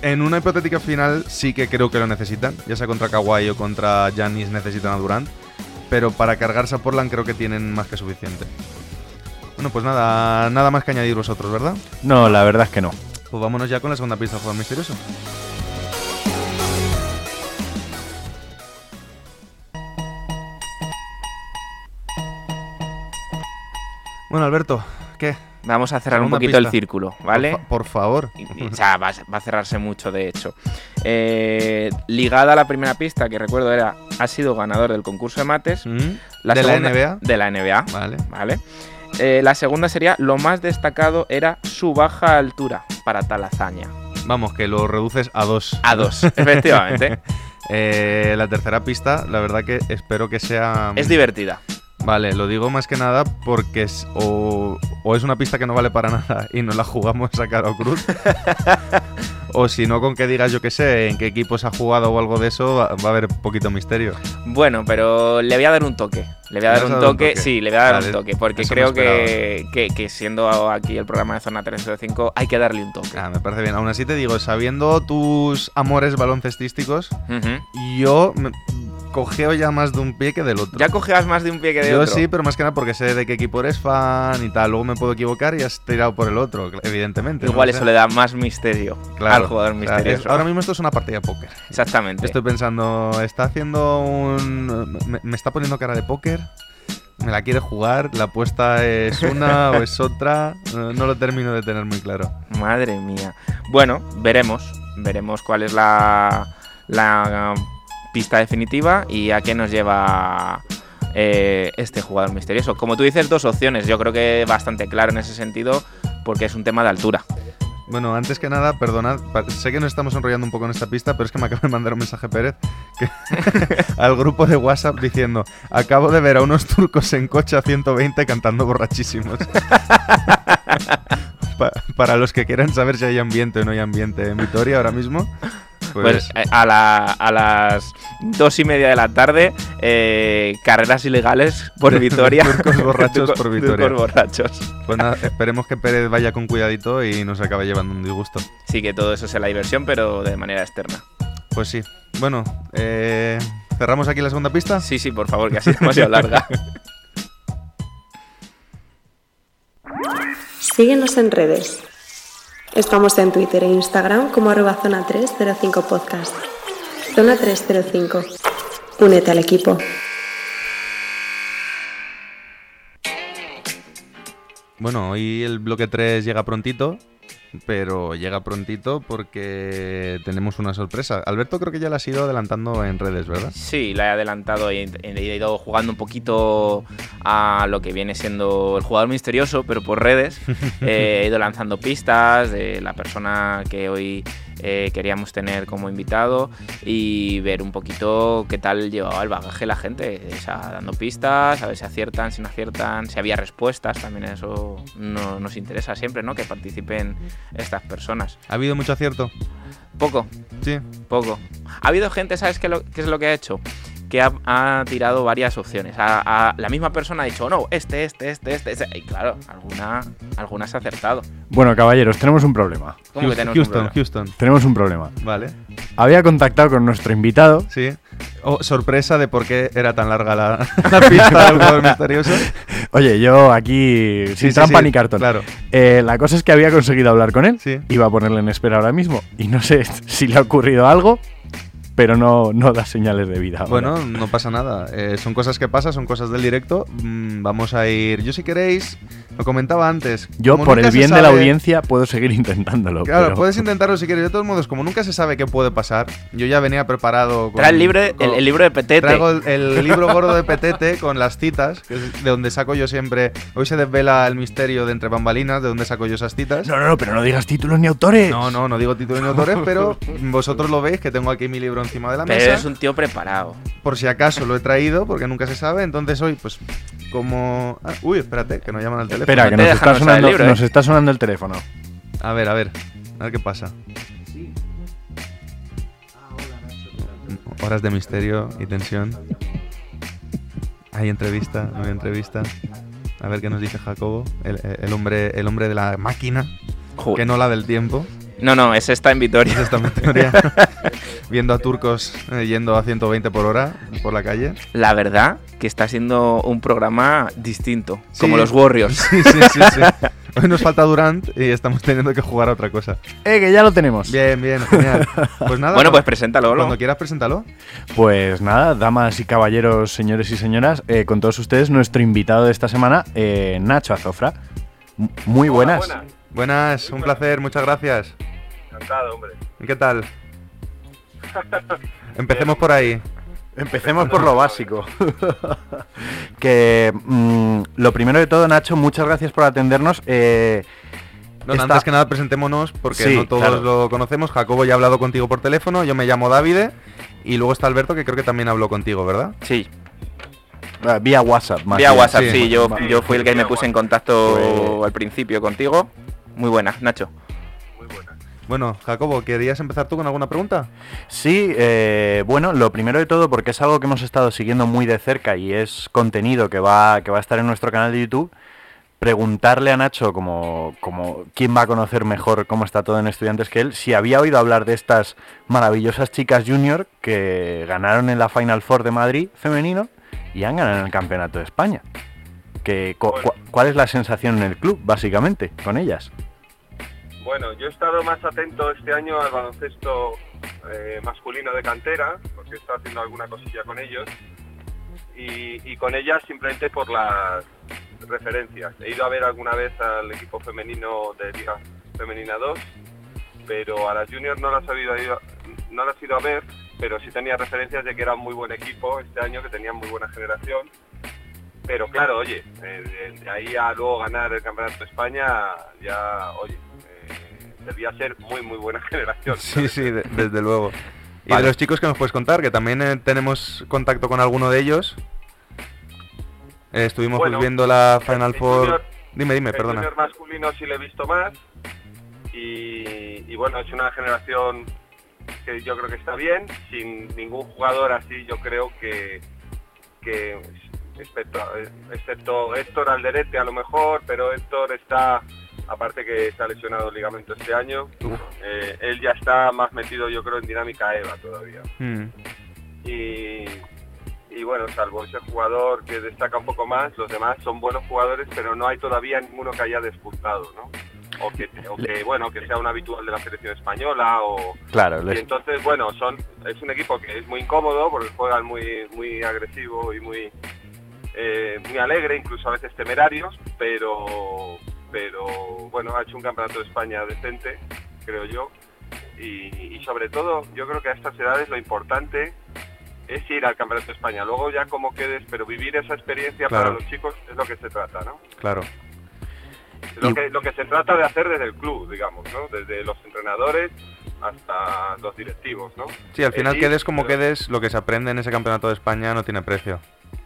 en una hipotética final, sí que creo que lo necesitan. Ya sea contra Kawhi o contra Giannis necesitan a Durant. Pero para cargarse a Portland creo que tienen más que suficiente. Bueno, pues nada, nada más que añadir vosotros, ¿verdad? No, la verdad es que no. Pues vámonos ya con la segunda pista del juego misterioso. Bueno, Alberto, ¿qué? Vamos a cerrar un poquito el círculo, ¿vale? Por, fa- por favor. Y- y- o sea, va, a- va a cerrarse mucho, de hecho. Eh, ligada a la primera pista, que recuerdo era, ha sido ganador del concurso de mates. Mm, La ¿De segunda- la NBA? De la NBA, Vale. ¿vale? Eh, la segunda sería, lo más destacado era su baja altura para tal hazaña. Vamos, que lo reduces a dos. A dos, efectivamente. Eh, la tercera pista, la verdad que espero que sea... Es divertida. Vale, lo digo más que nada porque es, o, o es una pista que no vale para nada y no la jugamos a cara o cruz. o si no, con que digas yo que sé en qué equipos ha jugado o algo de eso, va, va a haber poquito misterio. Bueno, pero le voy a dar un toque. Le voy a ¿Le dar un toque. Sí, le voy a dar Vale, un toque. Porque creo que, que, que siendo aquí el programa de Zona 305, hay que darle un toque. Ah, me parece bien. Aún así te digo, sabiendo tus amores baloncestísticos, yo me- cogeo ya más de un pie que del otro. Ya cogeas más de un pie que de Yo otro. sí, pero más que nada porque sé de qué equipo eres fan y tal. Luego me puedo equivocar y has tirado por el otro, evidentemente. ¿no? Igual O sea, eso le da más misterio claro, al jugador misterioso. ahora mismo esto es una partida de póker. Exactamente. Estoy pensando, ¿está haciendo un. Me, me está poniendo cara de póker? ¿Me la quiere jugar? ¿La apuesta es una o es otra? No, no lo termino de tener muy claro. Madre mía. Bueno, veremos. Veremos cuál es la, la pista definitiva y a qué nos lleva eh, este jugador misterioso. Como tú dices, dos opciones. Yo creo que bastante claro en ese sentido porque es un tema de altura. Bueno, antes que nada, perdonad, sé que nos estamos enrollando un poco en esta pista, pero es que me acaba de mandar un mensaje Pérez al grupo de WhatsApp diciendo: Acabo de ver a unos turcos en coche a 120 cantando borrachísimos. Pa- para los que quieran saber si hay ambiente o no hay ambiente en Vitoria ahora mismo, pues, Pues eh, a, la- a las dos y media de la tarde, eh, carreras ilegales por Vitoria. Turcos borrachos Turco- por Vitoria. turcos borrachos. pues nada, esperemos que Pérez vaya con cuidadito y no se acabe llevando un disgusto. Sí, que todo eso sea la diversión, pero de manera externa. Pues sí. Bueno, eh, ¿cerramos aquí la segunda pista? Sí, sí, por favor, que así es demasiado larga. Síguenos en redes. Estamos en Twitter e Instagram como arroba zona 305 podcast. Zona 305. únete al equipo. Bueno, hoy el bloque 3 llega prontito, pero llega prontito porque tenemos una sorpresa. Alberto creo que ya la has ido adelantando en redes, ¿verdad? Sí, la he adelantado y he, ido jugando un poquito a lo que viene siendo el jugador misterioso, pero por redes. Eh, he ido lanzando pistas de la persona que hoy eh, queríamos tener como invitado y ver un poquito qué tal llevaba el bagaje la gente, o sea, dando pistas, a ver si aciertan, si no aciertan, si había respuestas, también eso no- nos interesa siempre, ¿no? Que participen estas personas. ¿Ha habido mucho acierto? Poco, Sí. poco. Ha habido gente, ¿sabes qué, lo- qué es lo que ha hecho? Que ha, ha tirado varias opciones. A, a- la misma persona ha dicho, no, este, este, este, este, este". Y claro, alguna, algunas ha acertado. Bueno, caballeros, tenemos un problema. ¿Cómo que Houston, tenemos un Houston, problema? Houston. Tenemos un problema. Vale. Había contactado con nuestro invitado. Sí. Oh, sorpresa de por qué era tan larga la, la pista del jugador misterioso. Oye, yo aquí sin sí, trampa sí, ni cartón. claro. Eh, la cosa es que había conseguido hablar con él. Sí. Iba a ponerle en espera ahora mismo. Y no sé si le ha ocurrido algo, pero no, no da señales de vida. Bueno, no pasa nada. Eh, son cosas que pasan, son cosas del directo. Mm, vamos a ir. Yo, si queréis, lo comentaba antes. yo, por el bien de la audiencia, puedo seguir intentándolo. Claro, pero- puedes intentarlo si quieres. De todos modos, como nunca se sabe qué puede pasar, yo ya venía preparado. Con, Trae el, libre, con- el, el libro de Petete. Traigo el, el libro gordo de Petete con las citas, que es de donde saco yo siempre. Hoy se desvela el misterio de entre bambalinas, de donde saco yo esas citas. No, no, no, pero no digas títulos ni autores. No, no, no digo títulos ni autores, pero vosotros lo veis que tengo aquí mi libro encima de la Pero mesa. eres un tío preparado. Por si acaso lo he traído, porque nunca se sabe. Entonces hoy, pues, como. ah, uy, espérate, que nos llaman al teléfono. Espera, que nos está, sonando, libro, ¿eh? nos está sonando el teléfono. A ver, a ver. A ver qué pasa. Horas de misterio y tensión. Hay entrevista, no hay entrevista. A ver qué nos dice Jacobo, el, el hombre, el hombre de la máquina, Joder. que no la del tiempo. No, no, ese está en Vitoria. Es esta mi teoría. Viendo a turcos eh, yendo a 120 por hora por la calle. La verdad que está siendo un programa distinto, Sí. como los Warriors. Sí, sí, sí, sí. Hoy nos falta Durant y estamos teniendo que jugar a otra cosa. Eh, que ya lo tenemos. Bien, bien, genial. Pues nada. bueno, pues preséntalo, ¿no? Cuando quieras, preséntalo. Pues nada, damas y caballeros, señores y señoras, eh, con todos ustedes, nuestro invitado de esta semana, eh, Nacho Azofra. M- Muy buenas. Buenas, un placer, muchas gracias. Encantado, hombre. ¿Y qué tal? Empecemos por ahí. Empecemos por lo básico. que mm, lo primero de todo, Nacho, muchas gracias por atendernos. Eh, No, esta- Antes que nada presentémonos porque Sí, no todos claro. lo conocemos. Jacobo ya ha hablado contigo por teléfono, yo me llamo Davide y luego está Alberto que creo que también habló contigo, ¿verdad? Sí, eh, vía WhatsApp, más vía bien. WhatsApp, sí. sí. Yo, yo fui el que me puse en contacto Pues- al principio contigo. Muy buena, Nacho. Bueno, Jacobo, ¿querías empezar tú con alguna pregunta? Sí, eh, bueno, lo primero de todo, porque es algo que hemos estado siguiendo muy de cerca y es contenido que va, que va a estar en nuestro canal de YouTube, preguntarle a Nacho, como, como quién va a conocer mejor cómo está todo en estudiantes que él, si había oído hablar de estas maravillosas chicas junior que ganaron en la Final Four de Madrid femenino y han ganado en el Campeonato de España. Que, cu- cu- ¿Cuál es la sensación en el club, básicamente, con ellas? Bueno, yo he estado más atento este año al baloncesto eh, masculino de cantera, porque he estado haciendo alguna cosilla con ellos, y, con ellas simplemente por las referencias. He ido a ver alguna vez al equipo femenino de Liga Femenina 2, pero a las juniors no las he ido, a ver, pero sí tenía referencias de que era un muy buen equipo este año, que tenían muy buena generación. Pero claro, oye, eh, de, ahí a luego ganar el Campeonato de España, ya, oye, debía ser muy, muy buena generación. Sí, sí, de- desde luego. Y Vale. de los chicos que nos puedes contar, que también eh, tenemos contacto con alguno de ellos. Eh, estuvimos pues, Bueno, viendo la Final el Four. junior- Dime, dime, el perdona. junior masculino sí le he visto más. Y, y bueno, es una generación que yo creo que está bien, sin ningún jugador así, yo creo que, que excepto, excepto Héctor Alderete a lo mejor, pero Héctor está, aparte que está lesionado el ligamento este año, eh, él ya está más metido yo creo en dinámica EVA todavía. Mm. Y, y bueno, salvo ese jugador que destaca un poco más, los demás son buenos jugadores, pero no hay todavía ninguno que haya despuntado, ¿no? o que, o que, bueno que sea un habitual de la selección española o Claro, y entonces bueno son es un equipo que es muy incómodo porque juegan muy muy agresivo y muy eh, muy alegre incluso a veces temerarios pero pero bueno ha hecho un campeonato de España decente creo yo y, y sobre todo yo creo que a estas edades lo importante es ir al campeonato de España luego ya como quedes pero vivir esa experiencia Claro. para los chicos es lo que se trata no Claro. lo que, lo que se trata de hacer desde el club, digamos, ¿no? Desde los entrenadores hasta los directivos, ¿no? Sí, al final ir, quedes como pero quedes, lo que se aprende en ese campeonato de España no tiene precio.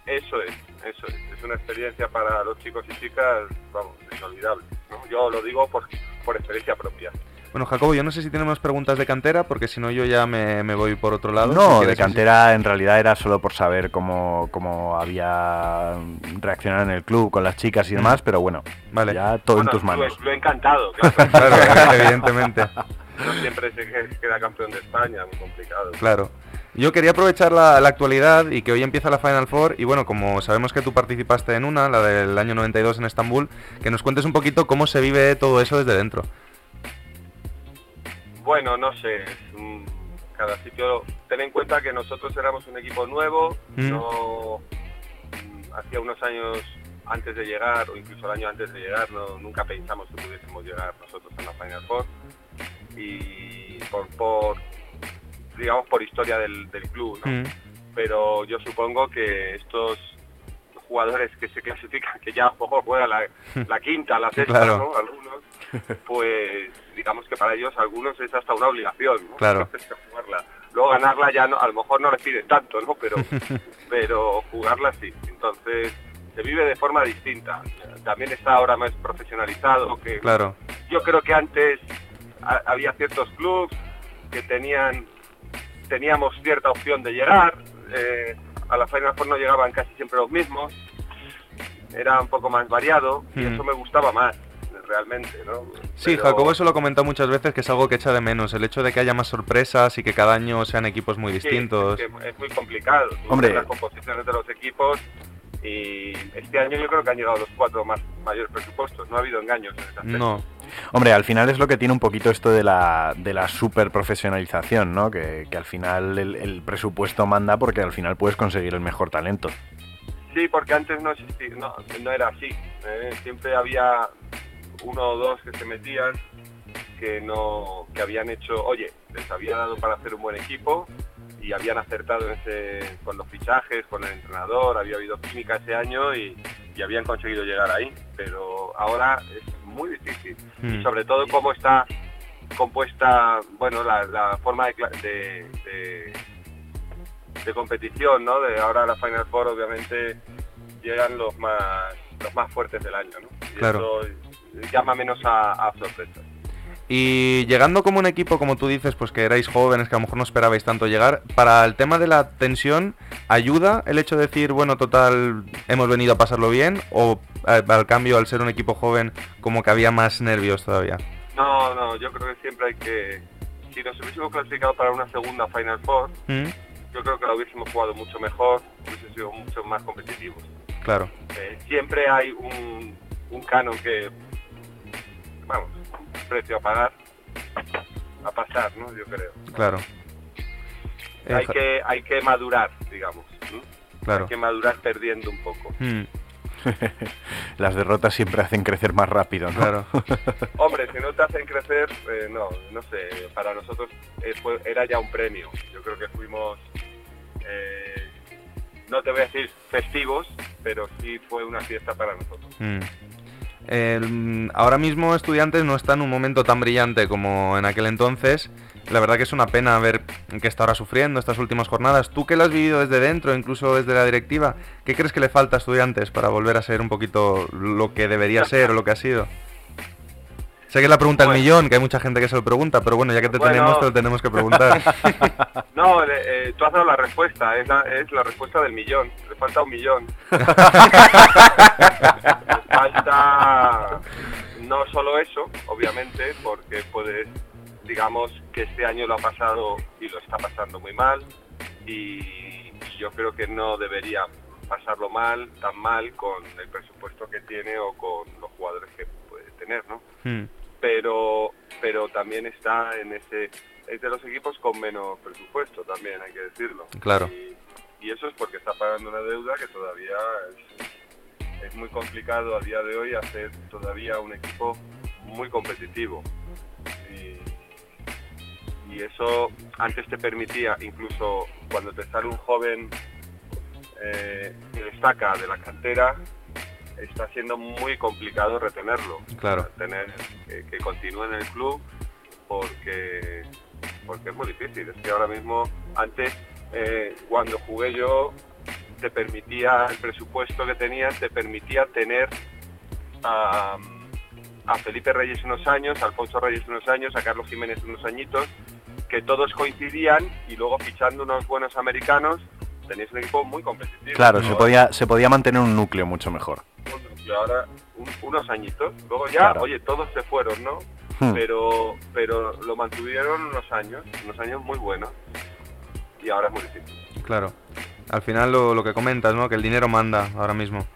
Eso es, eso es. Una experiencia para los chicos y chicas, vamos, inolvidable, ¿no? Yo lo digo por, por experiencia propia. Bueno, Jacobo, yo no sé si tenemos preguntas de cantera, porque si no yo ya me, me voy por otro lado. Si No, de cantera en realidad era solo por saber cómo, cómo había reaccionado en el club con las chicas y demás, pero bueno, Vale. ya todo Bueno, en tus manos. Lo, he encantado, claro. Claro, evidentemente. No siempre se que- queda campeón de España, muy complicado. Claro. Yo quería aprovechar la, la actualidad y que hoy empieza la Final Four y bueno, como sabemos que tú participaste en una, la del año 92 en Estambul, que nos cuentes un poquito cómo se vive todo eso desde dentro. Bueno, no sé, cada sitio... Ten en cuenta que nosotros éramos un equipo nuevo, Mm. no... mm, Hacía unos años antes de llegar, o incluso el año antes de llegar, no, nunca pensamos que pudiésemos llegar nosotros a la Final Four. Y por, por digamos, por historia del, del club, ¿no? Mm. Pero yo supongo que estos jugadores que se clasifican, que ya mejor juegan la, la quinta, la sexta, Claro. ¿no? Algunos, pues digamos que para ellos algunos es hasta una obligación, ¿no? Claro. jugarla. Luego ganarla ya no, a lo mejor no les piden tanto, ¿no? Pero, pero jugarla sí. Entonces se vive de forma distinta. También está ahora más profesionalizado que Claro. yo creo que antes ha- había ciertos clubes que tenían teníamos cierta opción de llegar eh, a la Final Four no llegaban casi siempre los mismos era un poco más variado y eso me gustaba más realmente no Sí, Pero- Jacobo eso lo ha comentado muchas veces, que es algo que echa de menos, el hecho de que haya más sorpresas y que cada año sean equipos muy Sí, distintos. es, que es muy complicado Hombre. las composiciones de los equipos y este año yo creo que han llegado los cuatro más mayores presupuestos no ha habido engaños en. No, Hombre, al final es lo que tiene un poquito esto de la, de la super profesionalización, ¿no? Que, que al final el, presupuesto manda porque al final puedes conseguir el mejor talento. Sí, porque antes no existía, no, no era así. ¿eh? Siempre había uno o dos que se metían que no, que habían hecho, oye, les había dado para hacer un buen equipo y habían acertado en ese, con los fichajes, con el entrenador, había habido química ese año y, y habían conseguido llegar ahí. Pero ahora es muy difícil. Mm. Y sobre todo cómo está compuesta, bueno, la, la forma de, cla- de, de- de competición, ¿no? De ahora la Final Four, obviamente, llegan los más los más fuertes del año, ¿no? Y Claro. eso llama menos a, a sorpresas. Y llegando como un equipo, como tú dices, pues que erais jóvenes, que a lo mejor no esperabais tanto llegar, para el tema de la tensión, ¿ayuda el hecho de decir, bueno, total, hemos venido a pasarlo bien? ¿O al, al cambio, al ser un equipo joven, como que había más nervios todavía? No, no, yo creo que siempre hay que... Si nos hubiésemos clasificado para una segunda Final Four, Mm, yo creo que la hubiésemos jugado mucho mejor, hubiese sido mucho más competitivos. Claro, Eh, siempre hay un, un canon que, vamos, precio a pagar, a pasar, ¿no? Yo creo. claro. Hay que hay que madurar, digamos. ¿no? Claro. Hay que madurar perdiendo un poco. Mm, Las derrotas siempre hacen crecer más rápido, ¿no? claro. Hombre, si no te hacen crecer, eh, no, no sé, para nosotros eh, fue- era ya un premio. Yo creo que fuimos, eh, no te voy a decir festivos, pero sí fue una fiesta para nosotros. Mm. Mm, ahora mismo Estudiantes no está en un momento tan brillante como en aquel entonces. La verdad que es una pena ver que está ahora sufriendo estas últimas jornadas. Tú que lo has vivido desde dentro, incluso desde la directiva, ¿qué crees que le falta a Estudiantes para volver a ser un poquito lo que debería ser o lo que ha sido? Sé que es la pregunta Bueno. millón, que hay mucha gente que se lo pregunta, pero bueno, ya que te Bueno. tenemos, te lo tenemos que preguntar. No, eh, eh, tú has dado la respuesta, es la, es la respuesta del millón. Le falta un millón. Le falta no solo eso, obviamente, porque puedes, digamos que este año lo ha pasado y lo está pasando muy mal y yo creo que no debería pasarlo mal, tan mal con el presupuesto que tiene o con los jugadores que puede tener, ¿no? Mm, pero, pero también está en ese, es de los equipos con menos presupuesto también, hay que decirlo. Claro. Y, y eso es porque está pagando una deuda que todavía es, es muy complicado a día de hoy hacer todavía un equipo muy competitivo. Y, y eso antes te permitía, incluso cuando te sale un joven eh, que destaca de la cantera, está siendo muy complicado retenerlo. Claro. Tener que, que continúe en el club porque, porque es muy difícil. Es que ahora mismo, antes, eh, cuando jugué yo, te permitía, el presupuesto que tenías, te permitía tener a, a Felipe Reyes unos años, a Alfonso Reyes unos años, a Carlos Jiménez unos añitos, que todos coincidían y luego fichando unos buenos americanos, tenías un equipo muy competitivo. Claro, se podía, se podía mantener un núcleo mucho mejor. Y ahora un- unos añitos, luego ya, Claro. oye, todos se fueron, ¿no? Hmm. Pero, pero lo mantuvieron unos años, unos años muy buenos. Y ahora es muy difícil. Claro. Al final lo, lo que comentas, ¿no? Que el dinero manda ahora mismo.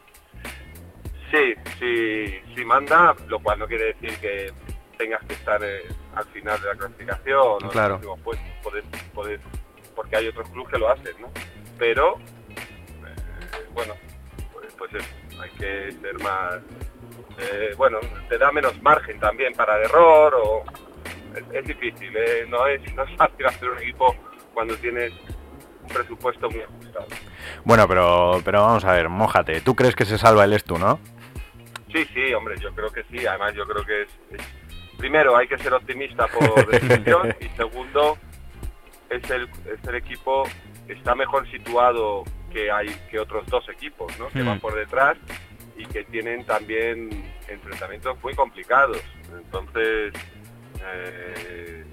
Sí, sí, sí manda, lo cual no quiere decir que tengas que estar eh, al final de la clasificación Claro. poder- poder- porque hay otros clubes que lo hacen, ¿no? Pero, eh, bueno, pues, pues eso, hay que ser más, eh, bueno, te da menos margen también para error o es, es difícil, eh, no es no es fácil hacer un equipo cuando tienes un presupuesto muy ajustado. Bueno, pero, pero vamos a ver, mójate. ¿Tú crees que se salva el Estu, no? Sí, sí, hombre, yo creo que sí. Además, yo creo que es, es- primero hay que ser optimista por definición y segundo es el, es el equipo está mejor situado que hay que otros dos equipos, ¿no? Que Hmm. van por detrás y que tienen también enfrentamientos muy complicados. Entonces, eh,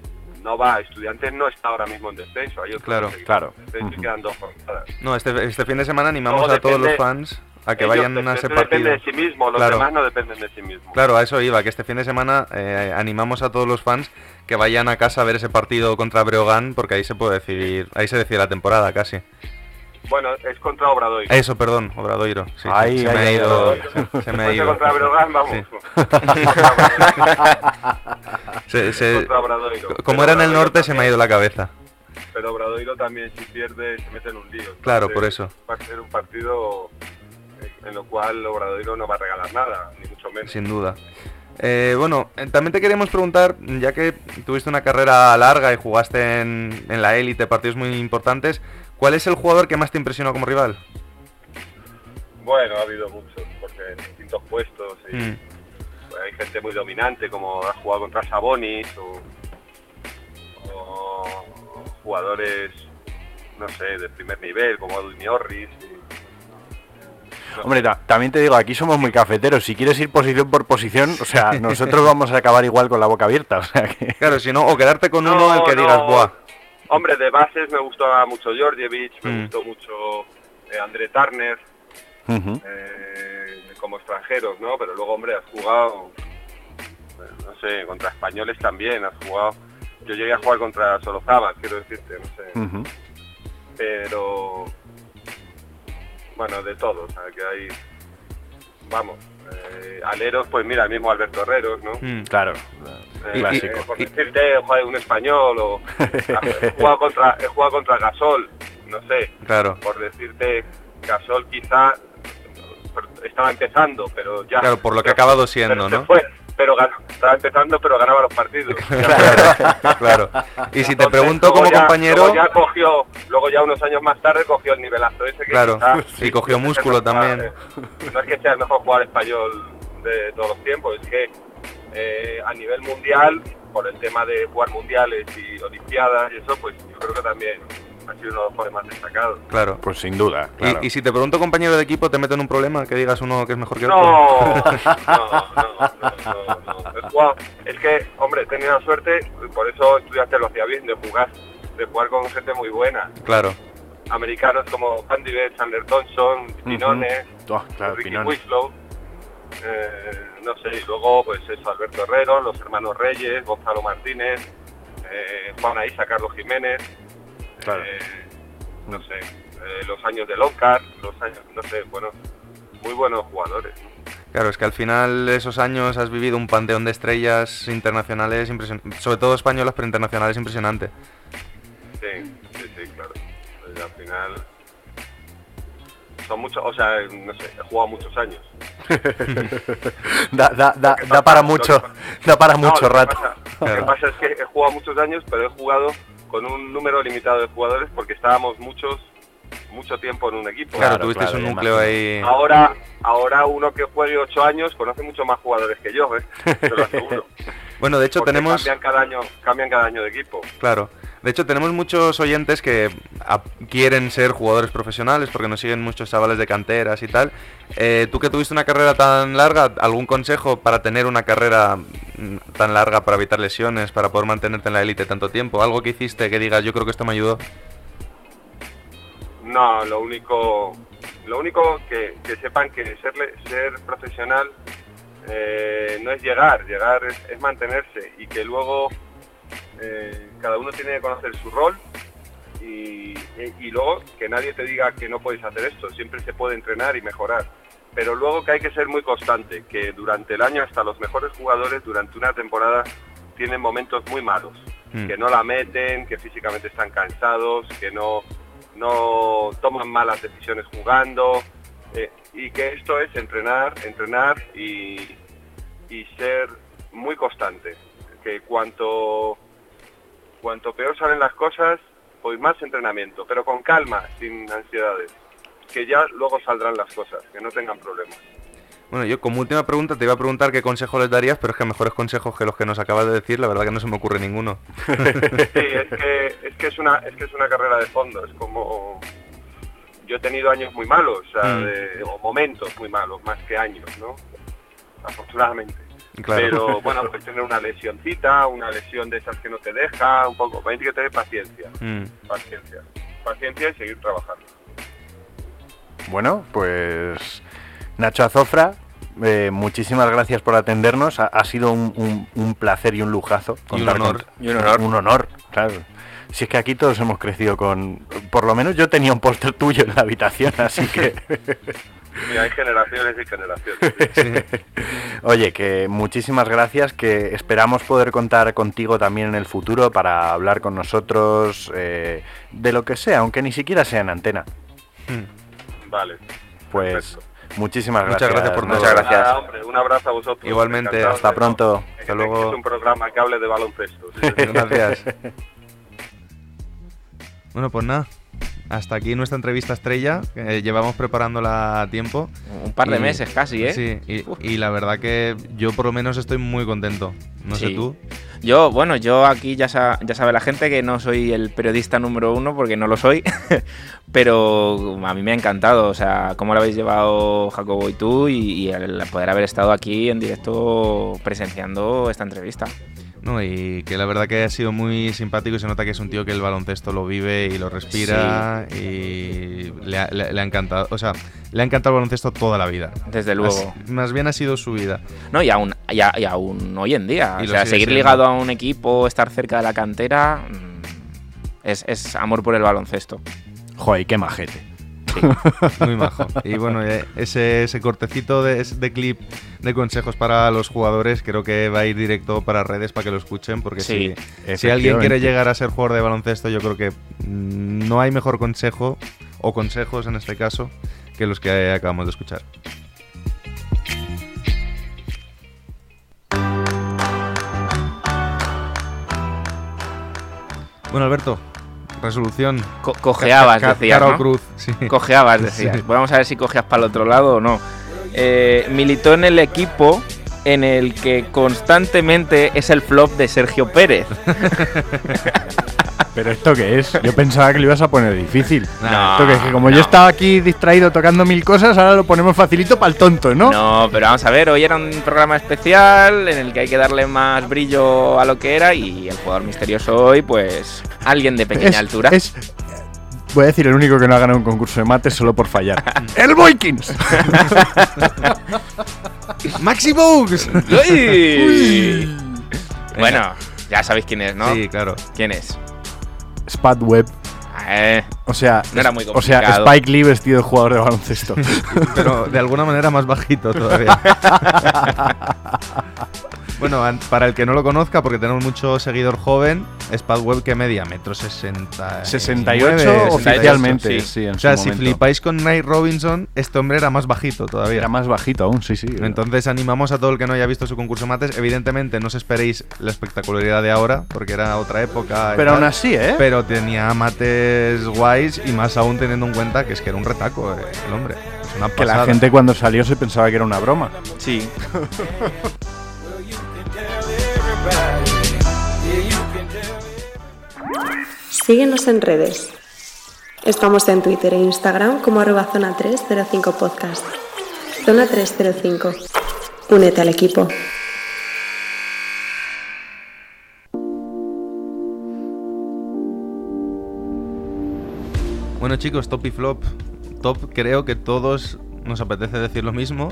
no va, Estudiantes no está ahora mismo en descenso. Hay otros Claro, claro. en descenso y Ujú. quedan dos jornadas. No, este, este fin de semana animamos Luego a todos los fans a que Ellos vayan a ese depende partido. de sí mismo, los Claro. demás no dependen de sí mismos. Claro, a eso iba, que este fin de semana eh, animamos a todos los fans que vayan a casa a ver ese partido contra Breogán, porque ahí se puede decidir, ahí se decide la temporada casi. Bueno, es contra Obradoiro. Eso, perdón, Obradoiro. Sí, Ahí, se, ahí, me ha ahí, ido. Se, se me ha ido. contra Breogán, vamos. Se- se- Contra Obradoiro. como era en el norte, se me ha ido la cabeza. Pero Obradoiro también, si pierde, se mete en un lío. Claro, Entonces, por eso. Va a ser un partido en lo cual Obradoiro no va a regalar nada, ni mucho menos. Sin duda. Eh, bueno, eh, también te queríamos preguntar, ya que tuviste una carrera larga y jugaste en, en la élite, partidos muy importantes, ¿cuál es el jugador que más te impresionó como rival? Bueno, ha habido muchos, porque en distintos puestos y Mm, pues, hay gente muy dominante, como ha jugado contra Sabonis o, o jugadores, no sé, de primer nivel, como Edwin Orris. y- Hombre, ta- también te digo, aquí somos muy cafeteros. Si quieres ir posición por posición, o sea, nosotros vamos a acabar igual con la boca abierta. O sea que... Claro, si no, o quedarte con uno No, al que no. digas, buah. Hombre, de bases me gustó mucho Georgievich, me Mm. gustó mucho eh, André Turner, eh, como extranjeros, ¿no? Pero luego, hombre, has jugado, eh, no sé, contra españoles también, has jugado... Yo llegué a jugar contra Sorozaba, quiero decirte, no sé. Pero, bueno, de todo, o sea, que hay... Vamos, eh, aleros, pues mira, el mismo Alberto Herreros, ¿no? Mm, Claro, Eh, clásico. eh, por decirte, un español o he jugado contra he jugado contra Gasol, no sé, Claro, por decirte Gasol quizá estaba empezando, pero ya claro, por lo que ha acabado siendo, ¿no? fue, pero estaba empezando, pero ganaba los partidos. claro, claro. Y si te pregunto como ya- compañero, luego ya cogió, luego ya unos años más tarde cogió el nivelazo ese que Claro, quizá- y cogió músculo también. No es que sea el mejor jugador español de todos los tiempos, es que eh, a nivel mundial, por el tema de jugar mundiales y olimpiadas y eso, pues yo creo que también ha sido uno de los jugadores más destacados. claro. Pues sin duda, claro. Y, y si te pregunto compañero de equipo, ¿te meto en un problema? Que digas uno que es mejor que otro. No, no, no, no, no, jugado- es que, hombre, he tenido la suerte, por eso estudiaste lo hacía bien, de jugar, de jugar con gente muy buena. Claro, Americanos como Andy Betts, Sander Thompson, Pinone, Oh, claro, Ricky Pinone. Winslow, eh, no sé, y luego pues eso, Alberto Herrero, los hermanos Reyes, Gonzalo Martínez, eh, Juan Isa, Carlos Jiménez, Claro. eh, no sé, eh, los años de Loncar, los años, no sé, bueno, muy buenos jugadores. Claro, es que al final esos años has vivido un panteón de estrellas internacionales, impresion- sobre todo españolas, pero internacionales impresionante. Sí, sí, sí, claro. Pues al final son muchos, o sea, no sé, he jugado muchos años. Da, da, da, da para mucho, que da para No, mucho lo que rato. Lo que pasa es que he jugado muchos años, pero he jugado con un número limitado de jugadores porque estábamos muchos mucho tiempo en un equipo. Claro, tuvisteis un núcleo ahí. Ahora, ahora uno que juegue ocho años conoce mucho más jugadores que yo, ¿eh? te lo aseguro. Bueno, de hecho Porque tenemos... cambian cada año, cambian cada año de equipo. Claro. De hecho, tenemos muchos oyentes que quieren ser jugadores profesionales porque nos siguen muchos chavales de canteras y tal. Eh, Tú que tuviste una carrera tan larga, ¿algún consejo para tener una carrera mm, tan larga, para evitar lesiones, para poder mantenerte en la élite tanto tiempo? ¿Algo que hiciste que digas, yo creo que esto me ayudó? No, lo único, lo único que, que sepan que serle- ser profesional eh, no es llegar, llegar es, es mantenerse y que luego eh, cada uno tiene que conocer su rol y, y- y luego que nadie te diga que no puedes hacer esto, siempre se puede entrenar y mejorar. Pero luego que hay que ser muy constante, que durante el año hasta los mejores jugadores durante una temporada tienen momentos muy malos, Mm. que no la meten, que físicamente están cansados, que no, no toman malas decisiones jugando eh, y que esto es entrenar, entrenar y, y ser muy constante. Que cuanto, cuanto peor salen las cosas, pues más entrenamiento, pero con calma, sin ansiedades. Que ya luego saldrán las cosas, que no tengan problemas. Bueno, yo como última pregunta te iba a preguntar qué consejo les darías, pero es que mejores consejos que los que nos acabas de decir, la verdad que no se me ocurre ninguno. Sí, es que es, que es, una, es que es una carrera de fondo, es como... Yo he tenido años muy malos, o, sea, Mm. de- o momentos muy malos, más que años, ¿no? Afortunadamente. Claro. Pero bueno, pues tener una lesioncita, una lesión de esas que no te deja, un poco, hay que tener paciencia, Mm. paciencia, paciencia y seguir trabajando. Bueno, pues Nacho Azofra, eh, muchísimas gracias por atendernos. Ha, ha sido un, un- un placer y un lujazo. Y un honor. con- Y un honor. Un honor, claro. Si es que aquí todos hemos crecido con... Por lo menos yo tenía un póster tuyo en la habitación, así que... Y hay generaciones y generaciones. Oye, que muchísimas gracias, que esperamos poder contar contigo también en el futuro para hablar con nosotros eh, de lo que sea, aunque ni siquiera sea en antena. Vale. Pues muchísimas Muchas gracias. gracias por Nacho. todo. Gracias. Nada, hombre, un abrazo a vosotros. Igualmente, hasta pronto. Hasta luego. un programa que hable de baloncesto. sí. Gracias. Bueno, pues nada. Hasta aquí nuestra entrevista estrella. llevamos preparándola a tiempo. Un par de Y- meses casi, ¿eh? Sí, y, y la verdad que yo por lo menos estoy muy contento. No sé tú. Yo, bueno, yo aquí ya, sa- ya sabe la gente que no soy el periodista número uno porque no lo soy, pero a mí me ha encantado, o sea, cómo lo habéis llevado Jacobo y tú y, y el poder haber estado aquí en directo presenciando esta entrevista. No, y que la verdad que ha sido muy simpático y se nota que es un tío que el baloncesto lo vive y lo respira y le ha, le- le ha encantado, o sea, le ha encantado el baloncesto toda la vida. Desde luego. Más bien ha sido su vida. No, y aún, y a- y aún hoy en día, Y o sea, seguir siendo. ligado a un equipo, estar cerca de la cantera, mm, es, es amor por el baloncesto. Joder, qué majete. Muy majo. Y bueno, eh, ese, ese cortecito de, de clip de consejos para los jugadores creo que va a ir directo para redes para que lo escuchen, porque Sí, si, si alguien quiere llegar a ser jugador de baloncesto, yo creo que no hay mejor consejo, o consejos en este caso, que los que acabamos de escuchar. Bueno, Alberto, resolución. Co- cojeabas, Ca- decías, cruz, sí. Cojeabas, decías. Sí. Vamos a ver si cogías para el otro lado o no. Eh, militó en el equipo en el que constantemente es el flop de Sergio Pérez. ¿Pero esto qué es? Yo pensaba que lo ibas a poner difícil. No, Esto que es que como yo no. estaba aquí distraído tocando mil cosas, ahora lo ponemos facilito para el tonto, ¿no? No, pero vamos a ver, hoy era un programa especial en el que hay que darle más brillo a lo que era y el jugador misterioso hoy, pues alguien de pequeña Es- altura. es- voy a decir el único que no ha ganado un concurso de mates solo por fallar. ¡El Boykins! ¡Maxi Bugs! ¡Uy! Bueno, ya sabéis quién es, ¿no? Sí, claro. ¿Quién es? Spad Web. Eh, O sea, No era muy o sea. Spike Lee vestido de jugador de baloncesto. Pero de alguna manera más bajito todavía. bueno, para el que no lo conozca, porque tenemos mucho seguidor joven, Spadweb que media metro 60. 68 oficialmente, sí, en o sea, su si momento. flipáis con Nate Robinson, este hombre era más bajito todavía. Era más bajito aún, sí, sí. Entonces animamos a todo el que no haya visto su concurso mates. Evidentemente no os esperéis la espectacularidad de ahora, porque era otra época. Pero tal. aún así, ¿eh? Pero tenía mates guays y más aún teniendo en cuenta que es que era un retaco eh, el hombre. Es una que la gente cuando salió se pensaba que era una broma. sí. Síguenos en redes. Estamos en Twitter e Instagram como arroba zona 305 podcast. Zona 305. Únete al equipo. Bueno chicos, top y flop. Top creo que todos nos apetece decir lo mismo,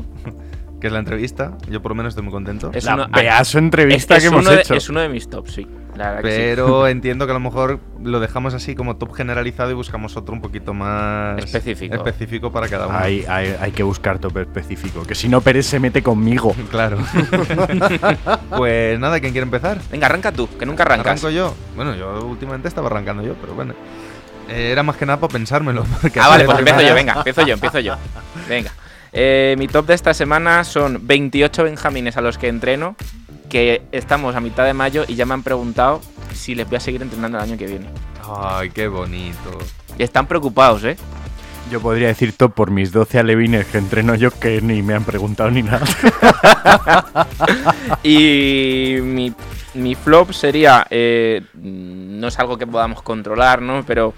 que es la entrevista. Yo por lo menos estoy muy contento. Es La uno- pedazo entrevista es- que es hemos uno de- hecho. es uno de mis tops, sí. La que sí. Pero entiendo que a lo mejor lo dejamos así como top generalizado y buscamos otro un poquito más Específico. específico para cada uno. Hay, hay, hay que buscar tope específico, que si no Pérez se mete conmigo. Claro. pues nada, ¿quién quiere empezar? Venga, arranca tú, que nunca arrancas. Arranco yo. Bueno, yo últimamente estaba arrancando yo, pero bueno. Eh, era más que nada para pensármelo. Ah, vale, pues empiezo yo, venga, empiezo yo, empiezo yo. Venga. Eh, mi top de esta semana son 28 benjamines a los que entreno, que estamos a mitad de mayo y ya me han preguntado si les voy a seguir entrenando el año que viene. Ay, qué bonito. Y están preocupados, ¿eh? Yo podría decir top por mis 12 alevines que entreno yo que ni me han preguntado ni nada. Y mi, mi flop sería, eh, no es algo que podamos controlar, ¿no? Pero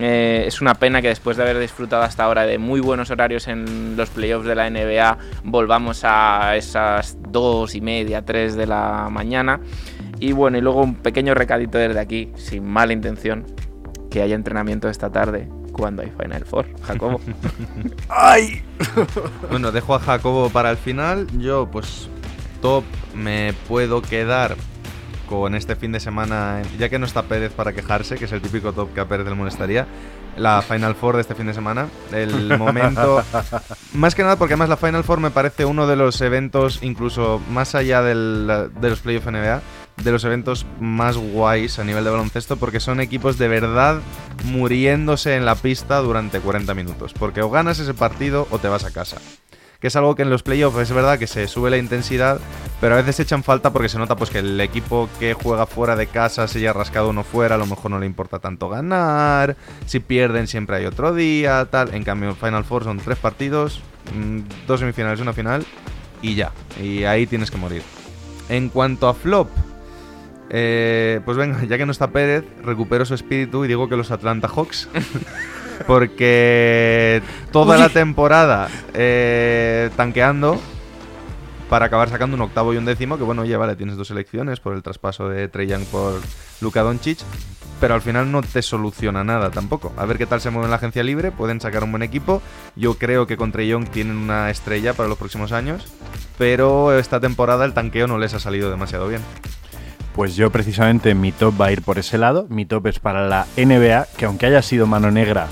eh, es una pena que después de haber disfrutado hasta ahora de muy buenos horarios en los playoffs de la NBA, volvamos a esas dos y media, tres de la mañana. Y bueno, y luego un pequeño recadito desde aquí, sin mala intención, que haya entrenamiento esta tarde cuando hay Final Four, Jacobo. ¡Ay! Bueno, dejo a Jacobo para el final. Yo, pues, top me puedo quedar con este fin de semana, ya que no está Pérez para quejarse, que es el típico top que a Pérez le molestaría. La Final Four de este fin de semana. El momento. más que nada porque además la Final Four me parece uno de los eventos, incluso más allá del- de los playoffs NBA, de los eventos más guays a nivel de baloncesto, porque son equipos de verdad muriéndose en la pista durante 40 minutos. Porque o ganas ese partido o te vas a casa que es algo que en los playoffs es verdad que se sube la intensidad, pero a veces echan falta porque se nota pues que el equipo que juega fuera de casa se haya rascado uno fuera, a lo mejor no le importa tanto ganar, si pierden siempre hay otro día, tal. En cambio, Final Four son tres partidos, mm, dos semifinales una final, y ya, y ahí tienes que morir. En cuanto a flop, eh, pues venga, ya que no está Pérez, recupero su espíritu y digo que los Atlanta Hawks. Porque toda Uy. la temporada eh, tanqueando para acabar sacando un octavo y un décimo, que bueno, ya vale, tienes dos elecciones por el traspaso de Trey Young por Luka Doncic, pero al final no te soluciona nada tampoco. A ver qué tal se mueve en la agencia libre, pueden sacar un buen equipo. Yo creo que con Trey Young tienen una estrella para los próximos años, pero esta temporada el tanqueo no les ha salido demasiado bien. Pues yo precisamente mi top va a ir por ese lado. Mi top es para la NBA, que aunque haya sido mano negra,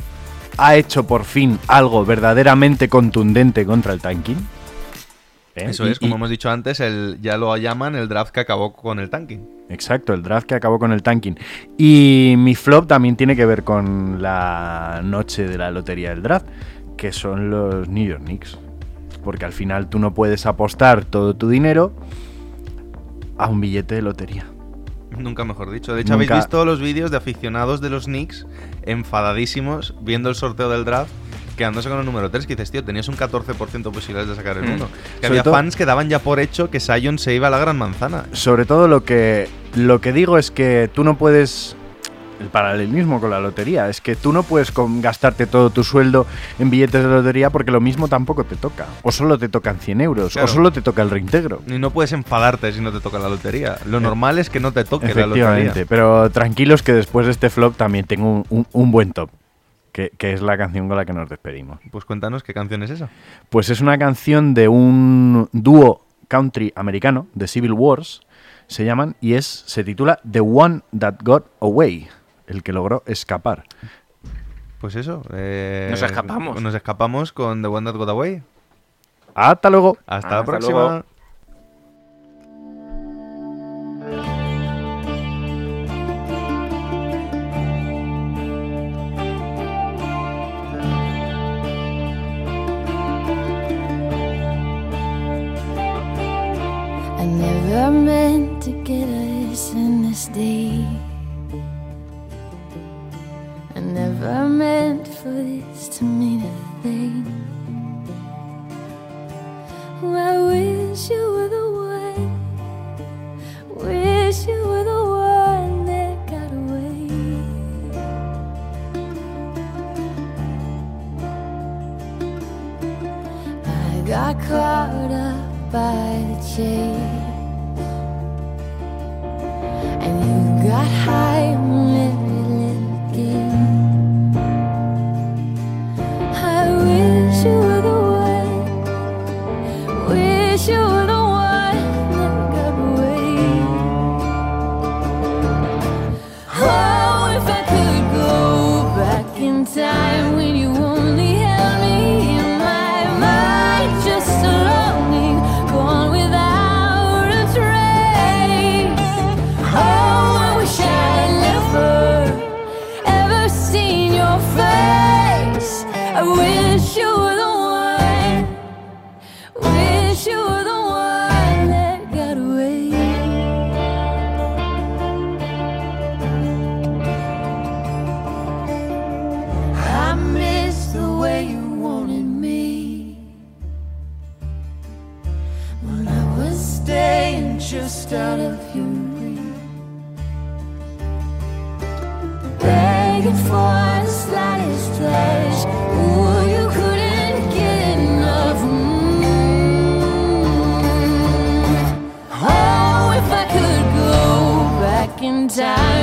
ha hecho por fin algo verdaderamente contundente contra el tanking. ¿Eh? Eso Y- es, como hemos dicho antes, el, ya lo llaman el draft que acabó con el tanking. Exacto, el draft que acabó con el tanking. Y mi flop también tiene que ver con la noche de la lotería del draft, que son los New York Knicks. Porque al final tú no puedes apostar todo tu dinero a un billete de lotería. Nunca mejor dicho. De hecho, Nunca- habéis visto los vídeos de aficionados de los Knicks enfadadísimos viendo el sorteo del draft quedándose con el número 3 que dices, tío, tenías un 14% de posibilidades de sacar el Mm. 1. Que Sobre había fans que daban ya por hecho que Sion se iba a la gran manzana. Sobre todo lo que, lo que digo es que tú no puedes... El paralelismo con la lotería es que tú no puedes gastarte todo tu sueldo en billetes de lotería porque lo mismo tampoco te toca. O solo te tocan 100 euros, Claro. o solo te toca el reintegro. Y no puedes enfadarte si no te toca la lotería. Lo normal es que no te toque la lotería. pero tranquilos que después de este flop también tengo un, un- un buen top, que, que es la canción con la que nos despedimos. Pues cuéntanos qué canción es esa. Pues es una canción de un dúo country americano, de Civil Wars, se llaman, y es se titula The One That Got Away, el que logró escapar. Pues eso. eh, Nos escapamos. Nos escapamos con The One That Got Away. Hasta luego. Hasta, la próxima. luego. I never meant to get us in this deep. Never meant for this to mean a thing. I wish you were the one. Wish you were the one that got away. I got caught up by the chase. And you got high when I was staying just out of your reach, begging for the slightest touch. Ooh, you couldn't get enough. Oh, if I could go back in time.